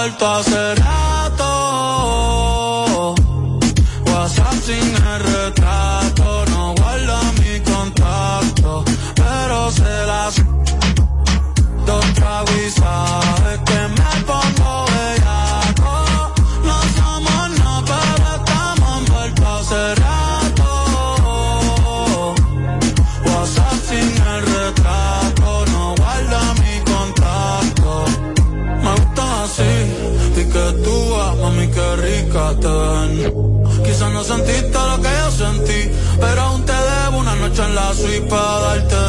vuelto hace para darte.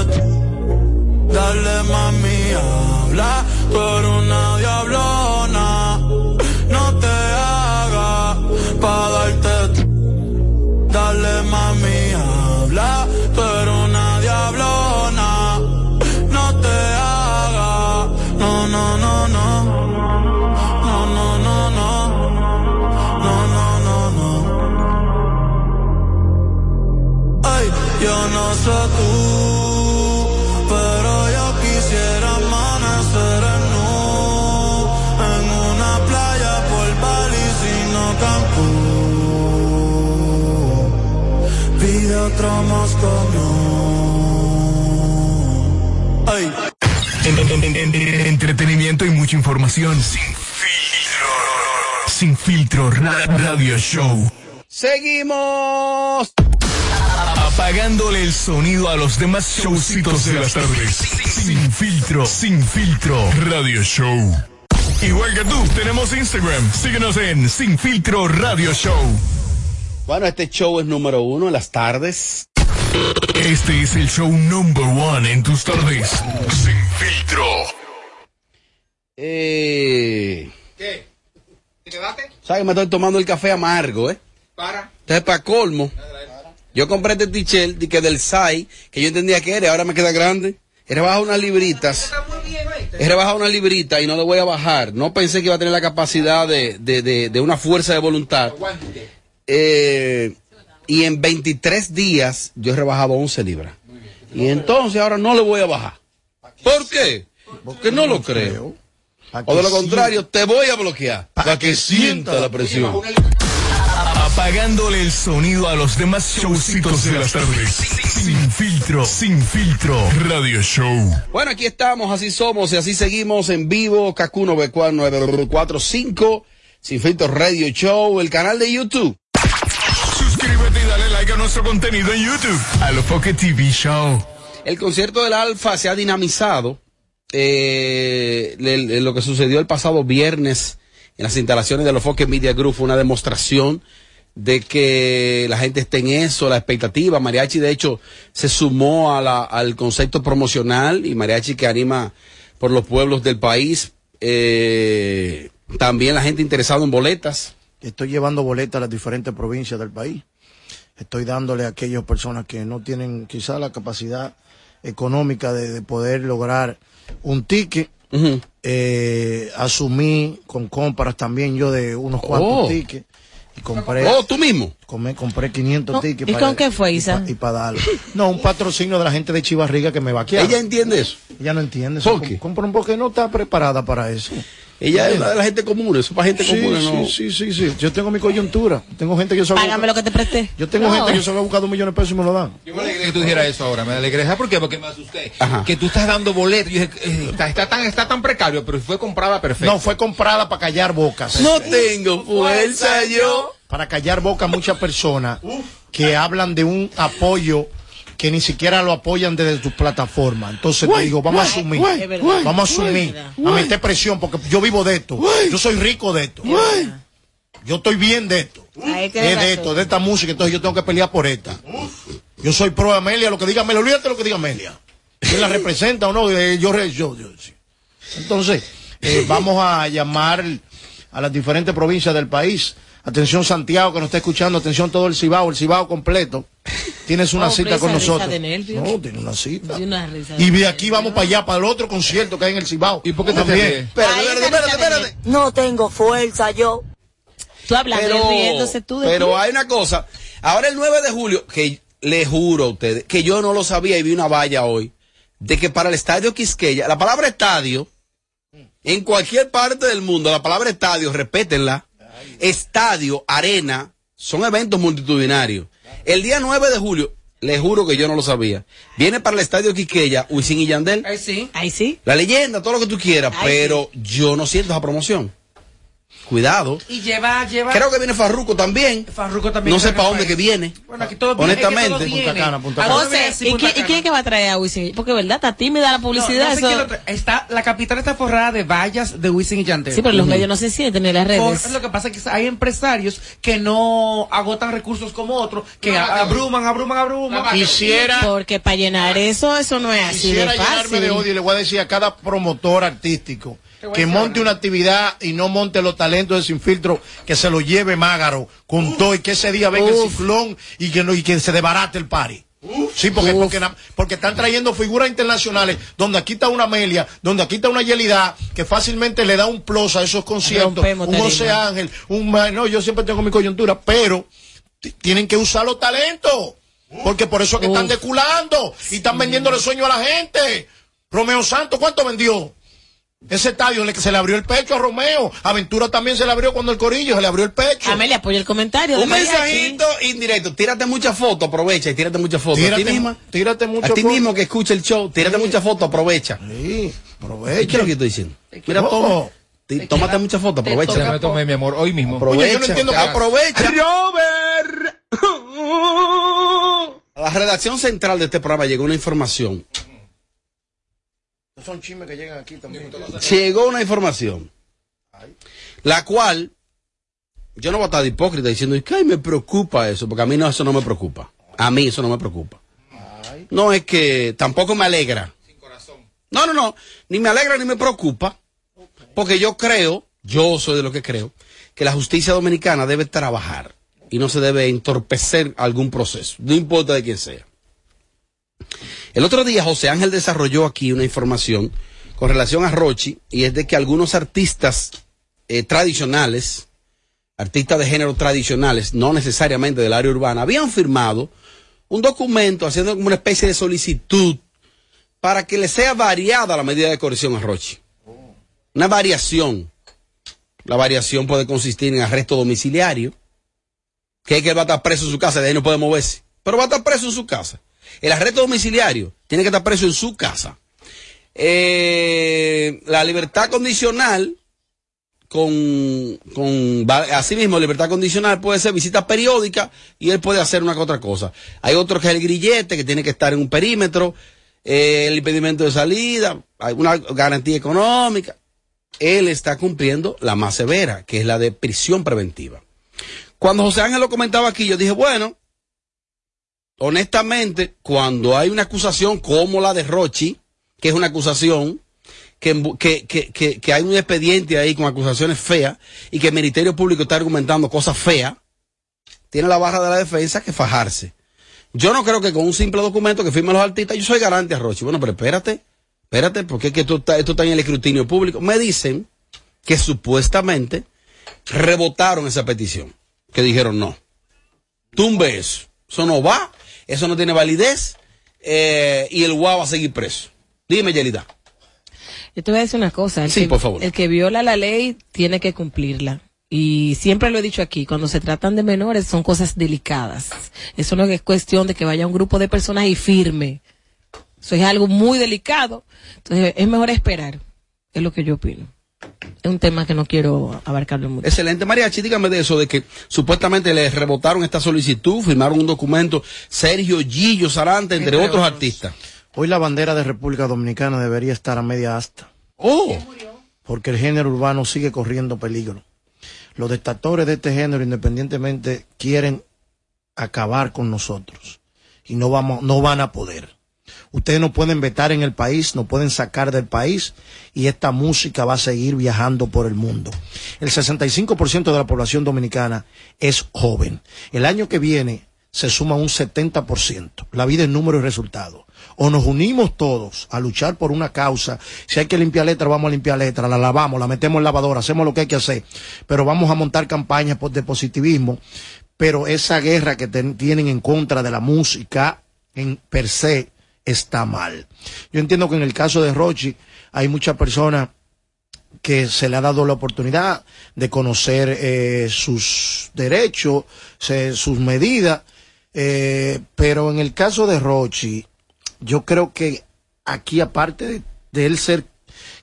Tú, pero yo quisiera amanecer en nu, en una playa por Bali, sino Cancún. Pide otro Moscow. Ay. En- en- en- en- entretenimiento y mucha información. Sin filtro. Sin filtro. ra- radio show. Seguimos. Apagándole el sonido a los demás showcitos de las tardes. Sin filtro. Sin filtro. Radio show. Igual que tú, tenemos Instagram. Síguenos en Sin Filtro Radio Show. Bueno, este show es número uno en las tardes. Este es el show number one en tus tardes. Sin filtro. Eh, ¿Qué? ¿Te quedaste? ¿Sabes que me estoy tomando el café amargo, eh? Para. Entonces, para colmo, yo compré este t-shirt de que del SAI, que yo entendía que era, ahora me queda grande. He rebajado unas libritas. He rebajado una librita y no le voy a bajar. No pensé que iba a tener la capacidad de, de, de, de una fuerza de voluntad. Eh, y en 23 días yo he rebajado 11 libras. Y entonces ahora no le voy a bajar. ¿Por qué? Porque no lo creo. O de lo contrario, te voy a bloquear. Para que sienta la presión. Apagándole el sonido a los demás showcitos de las tardes. Sin filtro. Sin filtro. Radio show. Bueno, aquí estamos, así somos y así seguimos en vivo. Kakuno B4945, Sin Filtro Radio Show, el canal de YouTube. Suscríbete y dale like a nuestro contenido en YouTube. Alofoque TV Show. El concierto del Alfa se ha dinamizado. eh, le- le- lo que sucedió el pasado viernes en las instalaciones de los Foque Media Group fue una demostración de que la gente está en eso, la expectativa. Mariachi, de hecho, se sumó a la- al concepto promocional y Mariachi que anima por los pueblos del país. Eh, también la gente interesada en boletas. Estoy llevando boletas a las diferentes provincias del país. Estoy dándole a aquellas personas que no tienen quizá la capacidad económica de, de poder lograr un ticket. Eh, asumí con compras también yo de unos cuantos Oh. tickets. Y compré, Oh, tú mismo. compré, compré 500 No, tickets. ¿y con qué fue, Isa? Y para darlo. No, un patrocinio de la gente de Chivarriga que me vaquea. Ella entiende eso. Ella no entiende ¿Por eso. qué? Com- compra porque no está preparada para eso. Ella es la de la gente común, eso es para gente Sí, común. ¿no? sí, sí, sí, sí. Yo tengo mi coyuntura. Tengo gente que yo solo. Págame lo que te presté. Yo tengo No. gente que yo solo he buscado un millón de pesos y me lo dan. Yo me alegré que tú dijeras eso ahora, me alegré. ¿Sabes por qué? Porque me asusté. Ajá. Que tú estás dando boletos. Yo dije, eh, está, está tan, está tan precario, pero fue comprada perfecto. No, fue comprada para callar bocas. No tengo fuerza yo. Para callar bocas muchas personas que hablan de un apoyo que ni siquiera lo apoyan desde sus plataformas. Entonces te digo, vamos a asumir. Vamos a asumir. A meter presión porque yo vivo de esto. Yo soy rico de esto. Yo estoy bien de esto. Es de razón. esto, de esta música, entonces yo tengo que pelear por esta. Yo soy pro Amelia, lo que diga Amelia, olvídate lo que diga Amelia. ¿Quién la representa o no? Eh, Yo, re- yo, yo, sí. Entonces, eh, vamos a llamar a las diferentes provincias del país. Atención Santiago que nos está escuchando, atención todo el Cibao, el Cibao completo. Tienes una Oh, cita con risa nosotros. de nervios. No, tiene una cita. Sí, una risa de Y de aquí vamos para allá, para el otro concierto que hay en el Cibao. ¿Y por qué te también? Espérate, espérate, espérate. No tengo fuerza yo. Tú hablando Pero, riéndose tú de pero hay una cosa. Ahora el 9 de julio, que le juro a ustedes, que yo no lo sabía y vi una valla hoy, de que para el estadio Quisqueya, la palabra estadio En cualquier parte del mundo, la palabra estadio, respétenla. Estadio, arena, son eventos multitudinarios. El día 9 de julio, les juro que yo no lo sabía, viene para el estadio Quiqueya, Wisin y Yandel. Ahí sí. Ahí sí. La leyenda, todo lo que tú quieras, pero yo no siento esa promoción. Cuidado. Y lleva, lleva. Creo que viene Farruco también. Farruko también. No sé para dónde que viene. Bueno, aquí todo Honestamente. ¿y, qué- quién es que va a traer a Wisin? Porque, ¿verdad? Está tímida la publicidad. No, no sé eso- quién lo trae. está, la capital está forrada de vallas de Wisin y Yandel. Sí, pero los medios no se sienten en las Por- redes. lo que pasa es que hay empresarios que no agotan recursos como otros, que abruman, abruman, abruman. Quisiera, Porque para llenar eso, eso no es así de quisiera llenarme de fácil. odio y le voy a decir a cada promotor artístico que monte una actividad y no monte los talentos de Sin Filtro, que se lo lleve Mágaro con todo y que ese día venga el ciclón y que, no, y que se debarate el party. Sí, porque, porque, están trayendo figuras internacionales, donde aquí está una Amelia, donde aquí está una Yelida, que fácilmente le da un plus a esos conciertos, Rompemos un. José Ángel, un no, yo siempre tengo mi coyuntura, pero tienen que usar los talentos, porque por eso es que están deculando y están vendiéndole sueño a la gente. Romeo Santos, ¿cuánto vendió? Ese estadio le- se le abrió el pecho a Romeo. Aventura también se le abrió cuando el Corillo se le abrió el pecho. Amelia, apoya el comentario. Un mensajito indirecto. Tírate muchas fotos, aprovecha y tírate muchas fotos. a Tírate, ti misma. tírate mucho. a ti mismo que escucha el show, tírate muchas fotos, aprovecha. Sí, ¿Qué aprovecha. es lo que estoy diciendo? Mira. Tí- Tómate muchas fotos, aprovecha. me tomé, mi amor, hoy mismo. Aprovecha. Oye, yo no entiendo qué- aprovecha. A la redacción central de este programa llegó una información. Son chismes que llegan aquí también. Llegó una información. La cual yo no voy a estar de hipócrita diciendo que ay, me preocupa eso, porque a mí no, eso no me preocupa. A mí eso no me preocupa. No es que tampoco me alegra. No, no, no. Ni me alegra ni me preocupa. Porque yo creo, yo soy de lo que creo, que la justicia dominicana debe trabajar y no se debe entorpecer algún proceso, no importa de quién sea. El otro día José Ángel desarrolló aquí una información con relación a Rochi y es de que algunos artistas eh, tradicionales, artistas de género tradicionales, no necesariamente del área urbana, habían firmado un documento haciendo como una especie de solicitud para que le sea variada la medida de coerción a Rochi. Una variación. La variación puede consistir en arresto domiciliario, que es que él va a estar preso en su casa, de ahí no puede moverse, pero va a estar preso en su casa. El arresto domiciliario tiene que estar preso en su casa. Eh, la libertad condicional, con, con va- asimismo, libertad condicional puede ser visita periódica y él puede hacer una que otra cosa. Hay otro que es el grillete, que tiene que estar en un perímetro, eh, el impedimento de salida, hay una garantía económica. Él está cumpliendo la más severa, que es la de prisión preventiva. Cuando José Ángel lo comentaba aquí, yo dije, bueno, honestamente, cuando hay una acusación como la de Rochi, que es una acusación, que, que, que, que hay un expediente ahí con acusaciones feas y que el Ministerio Público está argumentando cosas feas, tiene la barra de la defensa que fajarse. Yo no creo que con un simple documento que firmen los artistas, yo soy garante a Rochi. Bueno, pero espérate, espérate, porque es que esto está, esto está en el escrutinio público. Me dicen que supuestamente rebotaron esa petición, que dijeron no. Tumbe eso. Eso no va, eso no tiene validez eh, y el guau va a seguir preso. Dime, Yelida. Yo te voy a decir una cosa. El Sí, que, por favor. El que viola la ley tiene que cumplirla. Y siempre lo he dicho aquí, cuando se tratan de menores son cosas delicadas. Eso no es cuestión de que vaya un grupo de personas y firme. Eso es algo muy delicado. Entonces es mejor esperar. Es lo que yo opino. Es un tema que no quiero abarcarlo mucho. Excelente, Mariachi, dígame de eso, de que supuestamente le rebotaron esta solicitud, firmaron un documento, Sergio Gillo Sarante, entre, Entre otros, otros. artistas. Hoy la bandera de República Dominicana debería estar a media asta, Oh, porque el género urbano sigue corriendo peligro. Los dictadores de este género, independientemente, quieren acabar con nosotros y no vamos, no van a poder. Ustedes no pueden vetar en el país, no pueden sacar del país y esta música va a seguir viajando por el mundo. El 65% de la población dominicana es joven. El año que viene se suma un 70%. La vida es número y resultado. O nos unimos todos a luchar por una causa. Si hay que limpiar letra, vamos a limpiar letra, la lavamos, la metemos en lavadora, hacemos lo que hay que hacer. Pero vamos a montar campañas de positivismo. Pero esa guerra que tienen en contra de la música en per se está mal. Yo entiendo que en el caso de Rochi hay muchas personas que se le ha dado la oportunidad de conocer eh, sus derechos, se- sus medidas, eh, pero en el caso de Rochi, yo creo que aquí aparte de, de él ser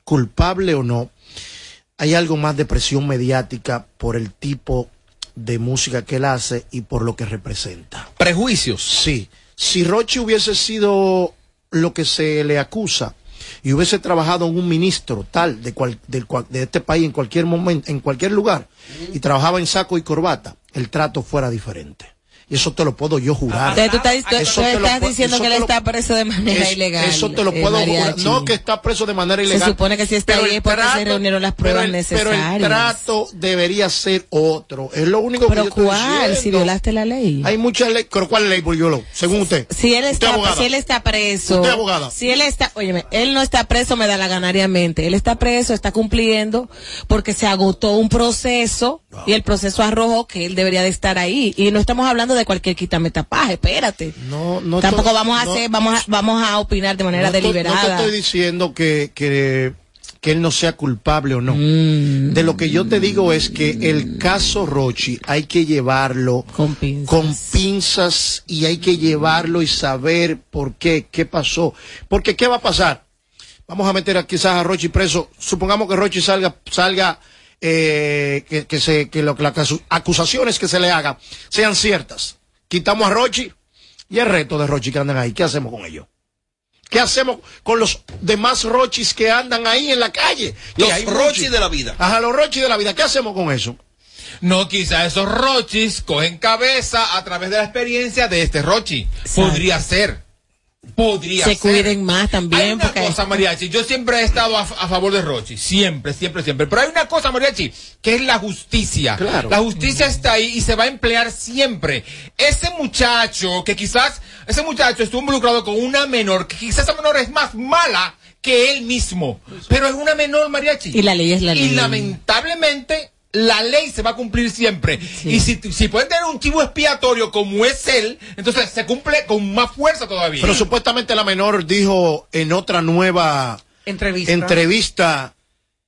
culpable o no, hay algo más de presión mediática por el tipo de música que él hace y por lo que representa. Prejuicios. Sí, si Rochi hubiese sido lo que se le acusa y hubiese trabajado en un ministro tal de, cual- del cual- de este país en cualquier momento, en cualquier lugar, y trabajaba en saco y corbata, el trato fuera diferente. Y eso te lo puedo yo jurar. Entonces, tú estás, Eso tú te lo estás diciendo eso que él está preso de manera Es- ilegal. Eso te lo eh, puedo jurar. No que está preso de manera Se ilegal. supone que si está pero ahí es porque se reunieron las pruebas pero el- Pero el necesarias. trato debería ser otro. Es lo único que Pero yo estoy ¿cuál? Si violaste la ley. Hay muchas leyes. ¿Pero cuál ley violó? Según usted. Si él Usted está, abogada. si él está preso. Usted abogada. Si él está, óyeme, él no está preso, me da la ganariamente. Él está preso, está cumpliendo porque se agotó un proceso y el proceso arrojó que él debería de estar ahí. Y no estamos hablando de cualquier quitame-tapaje, espérate. No, no Tampoco vamos a no- hacer, vamos a, vamos a opinar de manera no deliberada. No te estoy diciendo que, que, que él no sea culpable o no. Mm. De lo que yo te digo es que el caso Rochi hay que llevarlo Con pinzas. con pinzas y hay que llevarlo y saber por qué, qué pasó. Porque ¿qué va a pasar? Vamos a meter a, quizás a Rochi preso. Supongamos que Rochi salga, salga, eh, que, que se, que lo- las acu- acusaciones que se le hagan sean ciertas. Quitamos a Rochi y el resto de Rochi que andan ahí. ¿Qué hacemos con ellos? ¿Qué hacemos con los demás Rochis que andan ahí en la calle? Los Rochis muchos. de la vida. Ajá, los Rochis de la vida. ¿Qué hacemos con eso? No, quizá esos rochis cogen cabeza a través de la experiencia de este rochi. Podría ser. Podría Se ser. cuiden más también, Hay una porque- cosa, Mariachi, yo siempre he estado a, a favor de Rochi, siempre, siempre, siempre. Pero hay una cosa, Mariachi, que es la justicia. Claro. La justicia está ahí y se va a emplear siempre. Ese muchacho, que quizás, ese muchacho estuvo involucrado con una menor, que quizás esa menor es más mala que él mismo. Pero es una menor, Mariachi. Y la ley es la Y ley. lamentablemente, la ley se va a cumplir siempre. Y si, si pueden tener un chivo expiatorio como es él, entonces se cumple con más fuerza todavía. Pero supuestamente la menor dijo en otra nueva Entrevista. entrevista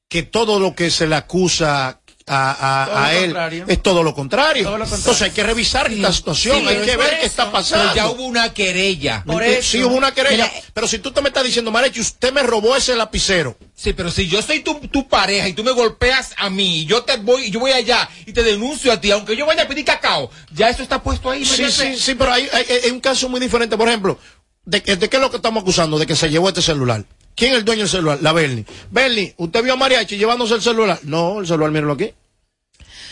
que todo lo que se le acusa a, a- él contrario. es todo lo contrario. Todo lo contrario. Entonces hay que revisar esta situación, Sí, hay que ver por qué está eso. pasando. Pero ya hubo una querella. Por Sí, eso. Sí, hubo una querella. Mira, pero si tú te me estás diciendo, Marechi, usted me robó ese lapicero. Sí, pero si yo soy tu, tu pareja y tú me golpeas a mí, y yo te voy, yo voy allá y te denuncio a ti, aunque yo vaya a pedir cacao, ya eso está puesto ahí. Sí, sí, sí, pero hay, hay- hay un caso muy diferente. Por ejemplo, ¿de, qué- de qué es lo que estamos acusando? De que se llevó este celular. ¿Quién es el dueño del celular? La Bernie. Bernie, ¿usted vio a Mariachi llevándose el celular? No, el celular, míralo aquí.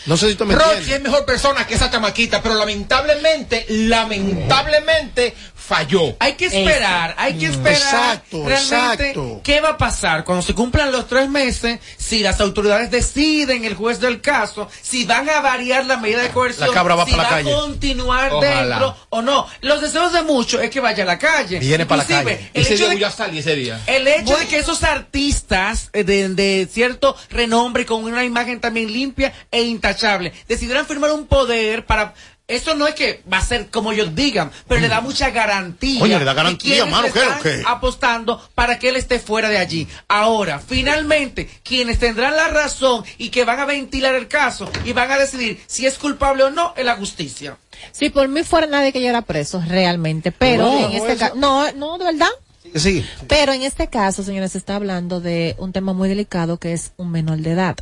No sé si tú me Rochi entiendes. es mejor persona que esa chamaquita, pero lamentablemente, lamentablemente falló. Hay que esperar, hay que esperar Exacto, realmente exacto. qué va a pasar cuando se cumplan los tres meses, si las autoridades deciden, el juez del caso, si van a variar la medida de coerción, La cabra va si para la va calle. a continuar Ojalá. dentro o no. Los deseos de muchos es que vaya a la calle. Viene para la calle. El ese hecho día de voy a salir ese día. el hecho de que esos artistas eh, de, de cierto renombre con una imagen también limpia e intachable decidieran firmar un poder para eso no es que va a ser como ellos digan, pero le da mucha garantía. Coño, le da garantía, mano, ¿qué apostando para que él esté fuera de allí. Ahora, finalmente, quienes tendrán la razón y que van a ventilar el caso y van a decidir si es culpable o no es la justicia. Si por mí fuera nadie que yo era preso, realmente. Pero No, en este caso, no, no, de verdad. Sigue. Pero en este caso, señores, se está hablando de un tema muy delicado que es un menor de edad.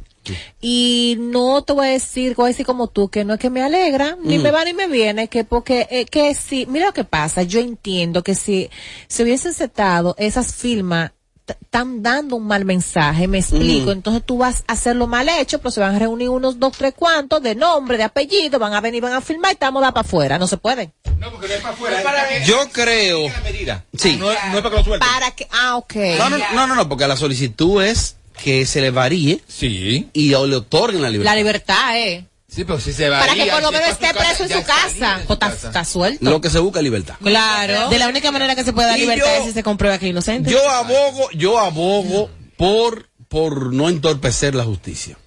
Y no te voy a decir, voy a decir como tú, que no es que me alegra, ni me va ni me viene, que porque, eh, que si, mira lo que pasa, yo entiendo que si se hubiesen aceptado esas firmas, están dando un mal mensaje, me explico, entonces tú vas a hacerlo mal hecho, pero se van a reunir unos dos, tres cuantos de nombre, de apellido, van a venir, van a firmar y estamos da para afuera, no se puede. No, porque no es para afuera. Es para que- Yo creo. Sí. No, es- no es para que lo suelten. Para que, ah, ok. No, no, no, no, no, porque la solicitud es que se le varíe Sí. y le otorguen la libertad. La libertad, eh. Sí, pero si se va Para que por lo menos esté preso en su casa. Pues está, suelto. Lo que se busca es libertad. Claro. De la única manera que se puede dar libertad es si se comprueba que es inocente. Yo abogo, yo abogo por, por no entorpecer la justicia.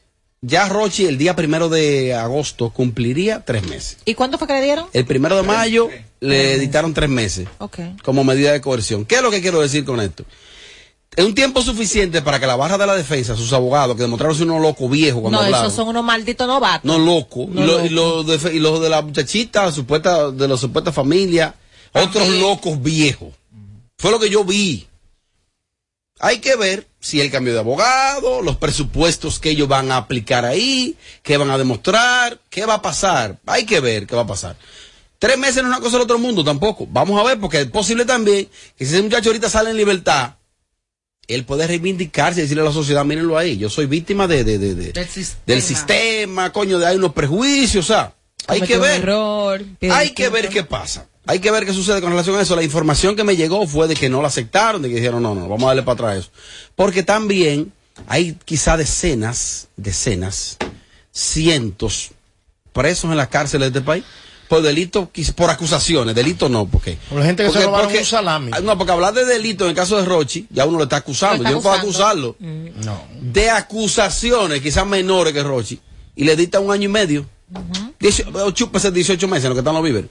Ya Rochi el día primero de agosto cumpliría tres meses. ¿Y cuándo fue que le dieron? El primero de mayo le dictaron tres meses Ok. como medida de coerción. ¿Qué es lo que quiero decir con esto? Es un tiempo suficiente para que la barra de la defensa, sus abogados, que demostraron ser unos locos viejos cuando No, hablaron. esos son unos malditos novatos. No loco. No y, lo- loco. y los de, y los de la muchachita, supuesta, de la supuesta familia, otros locos viejos. Fue lo que yo vi. Hay que ver si el cambio de abogado, los presupuestos que ellos van a aplicar ahí, qué van a demostrar, qué va a pasar. Hay que ver qué va a pasar. Tres meses no es una cosa del otro mundo tampoco. Vamos a ver, porque es posible también que si ese muchacho ahorita sale en libertad, él puede reivindicarse y decirle a la sociedad, mírenlo ahí, yo soy víctima de, de- de- de- Del sistema. del sistema, coño, de hay unos prejuicios, o sea, hay que ver. error, Hay que ver qué pasa. Hay que ver qué sucede con relación a eso. La información que me llegó fue de que no la aceptaron, de que dijeron, no, no, vamos a darle para atrás eso. Porque también hay quizá decenas, decenas, cientos presos en las cárceles de este país por delito, por acusaciones, delito no, porque... Por la gente que se robaron un salami. No, porque hablar de delito en el caso de Rochi, ya uno lo está acusando. Lo está Yo no puedo acusarlo No. de acusaciones, quizás menores que Rochi, y le dicta un año y medio. Eh, chúpese 18 meses en lo que están los víveres.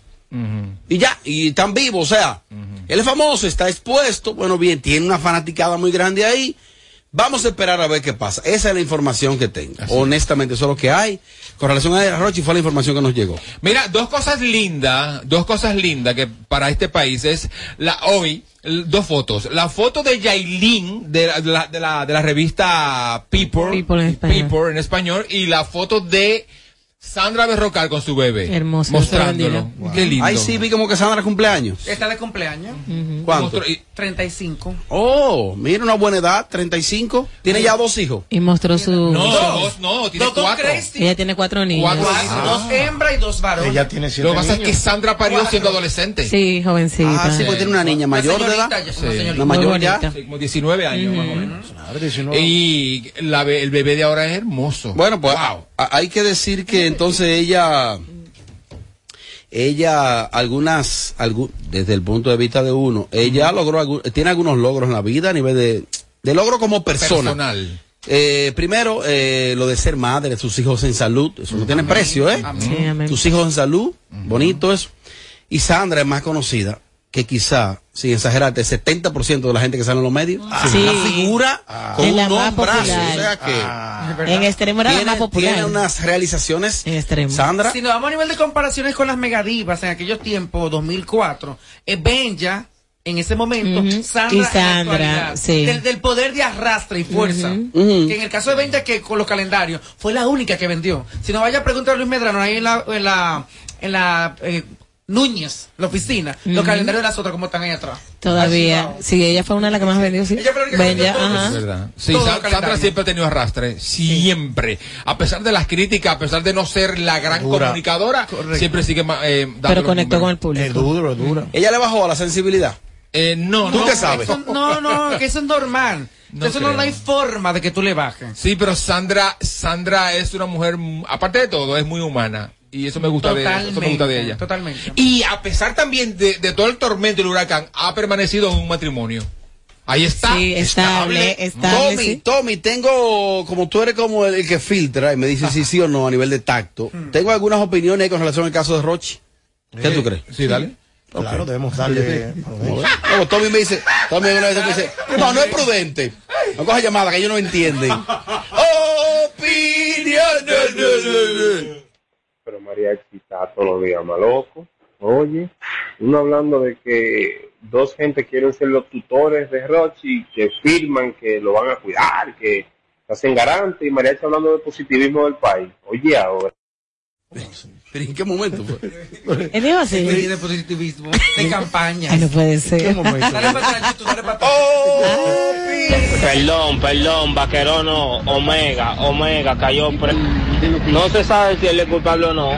Y ya, y están vivos, o sea, él es famoso, está expuesto, bueno, bien, tiene una fanaticada muy grande ahí. Vamos a esperar a ver qué pasa. Esa es la información que tengo. Honestamente, eso es lo que hay. Con relación a Rochi fue la información que nos llegó. Mira, dos cosas lindas, dos cosas lindas que para este país es la hoy dos fotos. La foto de Yailin de la, de la, de la, de la revista People, People en español. People en español y la foto de Sandra Berrocal con su bebé. Hermoso, Mostrándolo. sorprendido. Qué lindo. Ahí sí vi como que Sandra cumpleaños. Está de cumpleaños. ¿Cuánto? Mostró- y- 35. Oh, mira una buena edad, 35. Tiene ya dos hijos. Y mostró su... No, Dos. dos, no, tiene Dos, dos cuatro. Crazy. Ella tiene cuatro niños. Cuatro. Cuatro, Dos hembras y dos varones. Ella tiene siete Lo que pasa es que Sandra parió Cuatro. siendo adolescente. Sí, jovencita. Ah, sí, porque tiene una niña Una mayor de edad. ya una Sí. Una mayor ya. Sí, como 19 años más o menos. Claro, 19. Y la el bebé de ahora es hermoso. Bueno, pues a- hay que decir que entonces ella, ella, algunas, algu- desde el punto de vista de uno, ella logró, tiene algunos logros en la vida a nivel de, de logro como persona. Personal. Eh, primero, eh, lo de ser madre, sus hijos en salud, eso no tiene precio, ¿eh? Tus hijos en salud, bonito eso. Y Sandra es más conocida que quizá, sin exagerarte, el 70% de la gente que sale en los medios, Sí. una figura con Es un más popular. o sea que Ah, En extremo era la tiene, más popular. tiene unas realizaciones, En extremo. Sandra, Si nos vamos a nivel de comparaciones con las megadivas en aquellos tiempos, 2004, eh, Benja, en ese momento. Sandra, Y sí. del, del poder de arrastre y fuerza. Que en el caso de Benja, que con los calendarios, fue la única que vendió. Si nos vaya a preguntar a Luis Medrano ahí en la, en la, en la eh, Núñez, la oficina, los calendarios de las otras como están ahí atrás. Todavía. Sí, ella fue una de las que más vendió, sí. Ella fue la que vendió Bella. Es verdad. Sí. Sandra siempre ha tenido arrastre. Siempre. A pesar de las críticas, a pesar de no ser la gran Dura. comunicadora, siempre sigue eh, dando Pero conectó con el números. es público. duro, es dura. ella le bajó a la sensibilidad. Eh, no, ¿Tú no. qué sabes? Eso- no, no, que eso es normal. No eso creo. no hay forma de que tú le bajes. Sí, pero Sandra, Sandra es una mujer, aparte de todo, es muy humana. Y eso me gusta de, eso me gusta de ella. Totalmente. Y a pesar también de, de todo el tormento y el huracán, ha permanecido en un matrimonio. Ahí está. Sí, estable, estable. Tommy, sí. Tommy, tengo, como tú eres como el, el que filtra y me dice si sí o no a nivel de tacto, tengo algunas opiniones con relación al caso de Rochi. ¿Qué tú crees? Sí, dale. Claro, debemos darle. No, Tommy me dice, Tommy una vez me dice, no, no es prudente. No coja llamada que ellos no entienden. Opiniones. pero Mariachi está todos los días más loco. Oye, uno hablando de que dos gente quieren ser los tutores de Rochi, que firman que lo van a cuidar, que hacen garante, y Mariachi hablando de positivismo del país. Oye, ahora. ¿Pero en qué momento fue? Él dijo así. de positivismo, de campaña. Ay, no puede ser. Dale para atrás, YouTube, dale para atrás. Perdón, perdón, vaquerono, Omega, Omega cayó pre... No se sabe si él es culpable o no,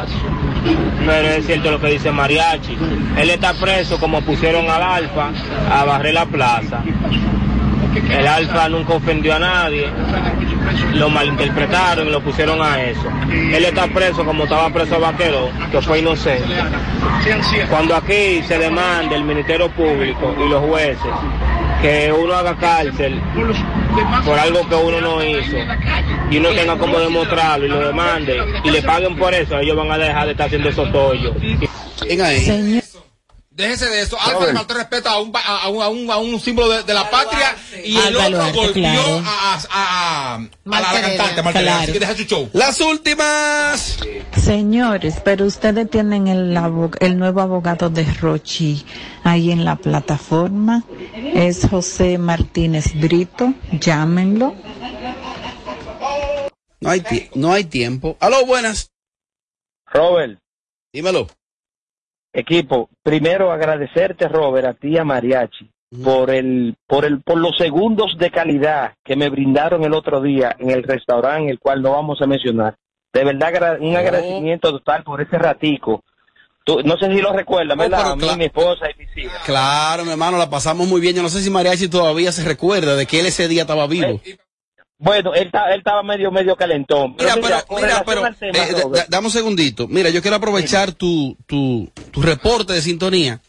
pero es cierto lo que dice Mariachi. Él está preso como pusieron al Alfa a barrer la plaza. El Alfa nunca ofendió a nadie, lo malinterpretaron y lo pusieron a eso. Él está preso como estaba preso Vaquero, que fue inocente. Cuando aquí se demanda el Ministerio Público y los jueces que uno haga cárcel por algo que uno no hizo y uno tenga como demostrarlo y lo demande y le paguen por eso, ellos van a dejar de estar haciendo esos tollos. Señor. Déjese de eso. Alfa le Robert. faltó respeto a un, a un, a un, a un símbolo de, de la patria y el otro golpeó claro. a, a, a, a la, cantante. Así que deja su show. Las últimas. Señores, pero ustedes tienen el, nuevo abogado de Rochi ahí en la plataforma. Es José Martínez Brito. Llámenlo. No hay, no hay tiempo. Aló, buenas. Robert, Dímelo. Equipo, primero agradecerte, Robert, a ti a Mariachi por el, por el, por los segundos de calidad que me brindaron el otro día en el restaurante, el cual no vamos a mencionar. De verdad, un Oh. agradecimiento total por ese ratico. Tú- no sé si lo recuerdas, Oh, ¿verdad? a mí, mi esposa y mis hijas. Claro, mi hermano, la pasamos muy bien. Yo no sé si Mariachi todavía se recuerda de que él ese día estaba vivo. Bueno, él, él estaba medio, medio calentón. Mira, mira, pero, mira, pero, tema, eh, dame un segundito. Mira, yo quiero aprovechar tu, tu, tu reporte de sintonía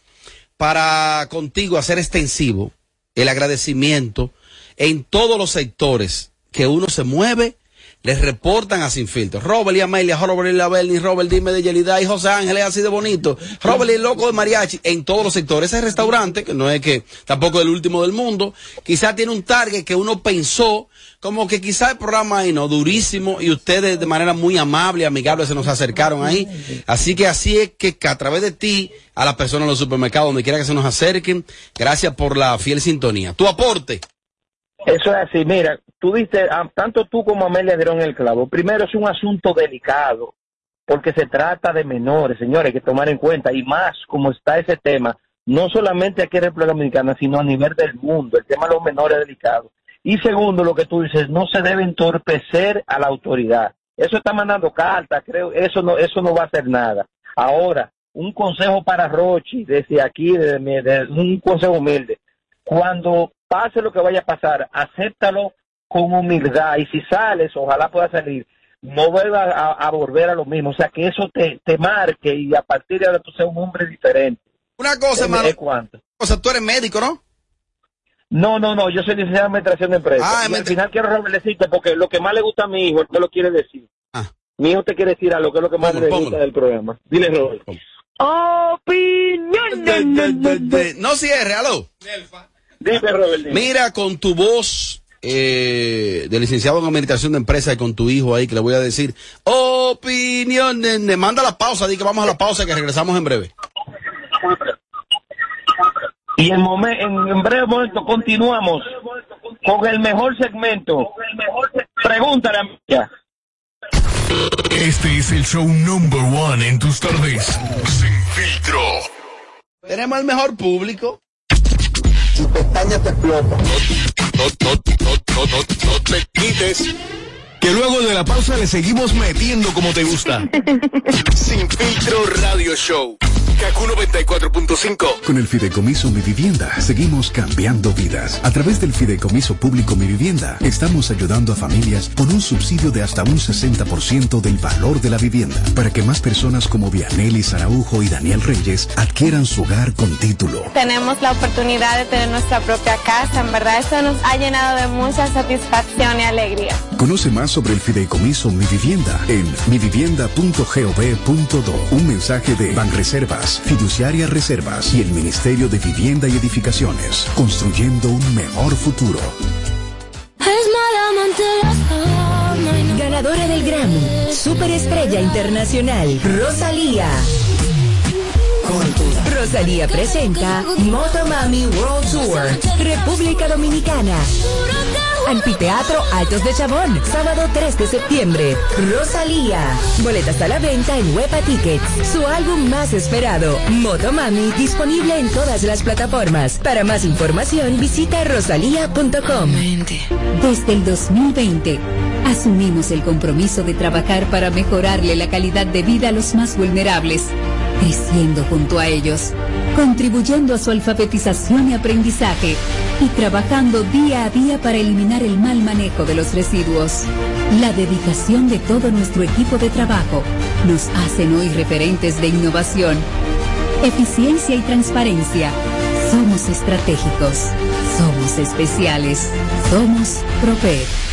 para contigo hacer extensivo el agradecimiento en todos los sectores que uno se mueve, les reportan a Sin Filtro. Robert y Amelia, Robert y la Berni, Robert Dime de Yelida y José Ángeles, así de bonito. Robert y el loco de mariachi, en todos los sectores. Ese restaurante, que no es que tampoco es el último del mundo, quizás tiene un target que uno pensó, como que quizás el programa ahí no, durísimo, y ustedes de manera muy amable y amigable se nos acercaron ahí. Así que así es que, que a través de ti, a las personas en los supermercados, donde quiera que se nos acerquen, gracias por la fiel sintonía. Tu aporte. Eso es así, mira, tú dices, ah, tanto tú como Amelia dieron el clavo. Primero es un asunto delicado, porque se trata de menores, señores, hay que tomar en cuenta, y más como está ese tema, no solamente aquí en República Dominicana, sino a nivel del mundo, el tema de los menores es delicado. Y segundo, lo que tú dices, no se debe entorpecer a la autoridad. Eso está mandando cartas, creo, eso no, eso no va a hacer nada. Ahora, un consejo para Rochi, desde aquí, desde mi- de- un consejo humilde. Cuando pase lo que vaya a pasar, acéptalo con humildad y si sales, ojalá pueda salir, no vuelva a, a volver a lo mismo, o sea, que eso te, te marque y a partir de ahora tú seas un hombre diferente. Una cosa, ¿Es- hermano. O sea, tú eres médico, ¿no? No, no, no, yo soy licenciado en administración de empresas. Ah, y al final quiero revelecito porque lo que más le gusta a mi hijo, él te lo quiere decir. Mi hijo te quiere decir a lo que es lo que más Póngalo, le gusta póngalo. del programa. Dile, Robert. Opinión. No cierre, aló. Dime, Robert. dime. Mira, con tu voz eh, de licenciado en administración de empresas y con tu hijo ahí, que le voy a decir, opinión, nene. manda la pausa, di que vamos a la pausa, que regresamos en breve. Y en, momen- en, en breve momento continuamos con el mejor segmento. Pregúntale a María. Este es el show number one en tus tardes. Sin filtro. Tenemos el mejor público. Tu pestaña te explota. No, no, no, no, no, te quites. Que luego de la pausa le seguimos metiendo como te gusta. Sin filtro radio show. Kaku 94.5. Con el Fideicomiso Mi Vivienda seguimos cambiando vidas. A través del Fideicomiso Público Mi Vivienda estamos ayudando a familias con un subsidio de hasta un 60% del valor de la vivienda para que más personas como Vianelli Araujo y Daniel Reyes adquieran su hogar con título. Tenemos la oportunidad de tener nuestra propia casa. En verdad, eso nos ha llenado de mucha satisfacción y alegría. Conoce más sobre el Fideicomiso Mi Vivienda en mivivienda.gov.do. Un mensaje de Banreservas, Fiduciaria Reservas y el Ministerio de Vivienda y Edificaciones, construyendo un mejor futuro. Ganadora del Grammy, Superestrella Internacional, Rosalía. Rosalía presenta Motomami World Tour, República Dominicana. Anfiteatro Altos de Chabón, sábado 3 de septiembre. Rosalía. Boletas a la venta en Huepa Tickets. Su álbum más esperado, Motomami, disponible en todas las plataformas. Para más información, visita rosalía.com. Desde el 2020, asumimos el compromiso de trabajar para mejorarle la calidad de vida a los más vulnerables, creciendo junto a ellos, contribuyendo a su alfabetización y aprendizaje y trabajando día a día para eliminar el mal manejo de los residuos. La dedicación de todo nuestro equipo de trabajo nos hacen hoy referentes de innovación, eficiencia y transparencia. Somos estratégicos, somos especiales, somos Proper.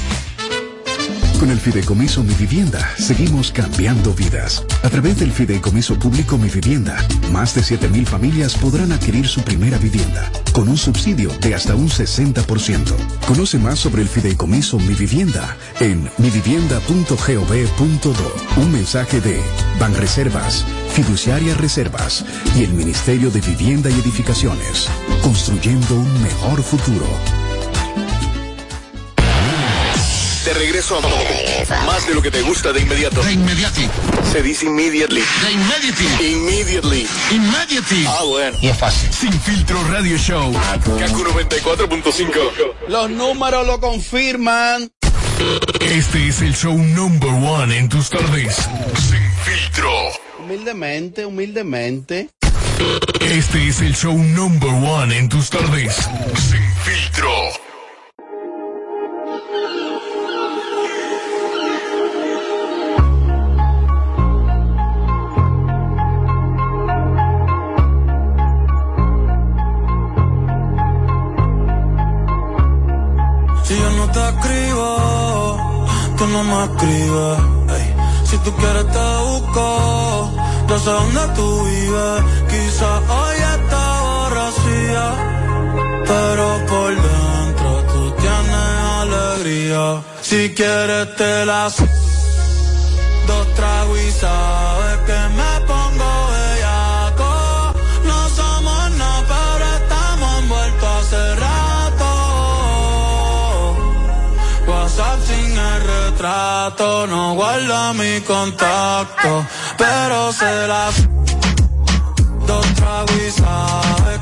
Con el Fideicomiso Mi Vivienda seguimos cambiando vidas. A través del Fideicomiso Público Mi Vivienda, más de 7.000 familias podrán adquirir su primera vivienda con un subsidio de hasta un 60%. Conoce más sobre el Fideicomiso Mi Vivienda en mivivienda.gov.do. Un mensaje de Banreservas, Fiduciaria Reservas y el Ministerio de Vivienda y Edificaciones, construyendo un mejor futuro. De regreso a más de lo que te gusta de inmediato. De inmediati. Se dice immediately. De immediately. Immediately. Immediately. Ah, bueno. Y es fácil. Sin filtro radio show. Kaku 94.5. Los números lo confirman. Este es el show number one en tus tardes. Sin filtro. Humildemente, humildemente. Este es el show number one en tus tardes. Sin filtro. Te escribo, tú no me escribes. Si tú quieres te busco, yo sé dónde tú vives. Quizás hoy está borracía, pero por dentro tú tienes alegría. Si quieres te las dos tragos y sabes que me el retrato, no guarda mi contacto, pero se las dos tragos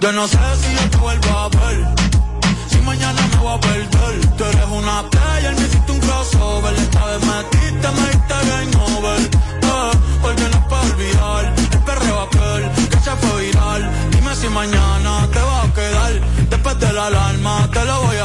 yo no sé si yo te vuelvo a ver. Si mañana me voy a perder. Tú eres una player, me hiciste un crossover. Esta vez metiste, me diste game over. Eh, porque no es para olvidar. El perreo aquel que se fue viral. Dime si mañana te va a quedar. Después de la alarma te lo voy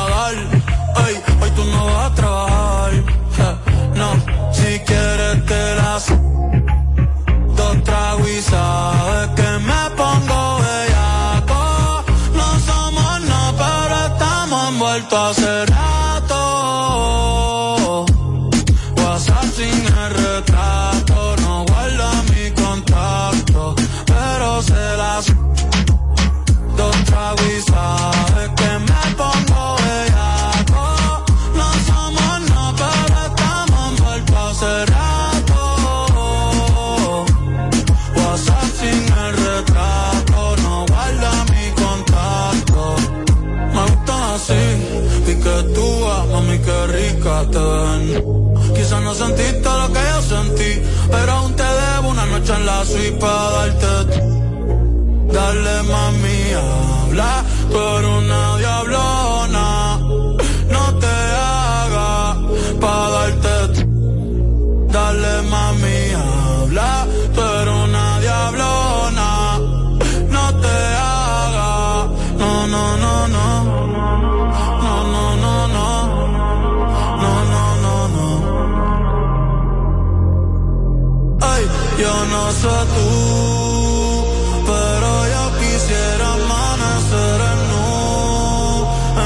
Quizás no sentiste lo que yo sentí, pero aún te debo una noche en la suite para darte. Dale mami, habla, tú eres una. No sé tú, pero yo quisiera amanecer en nu,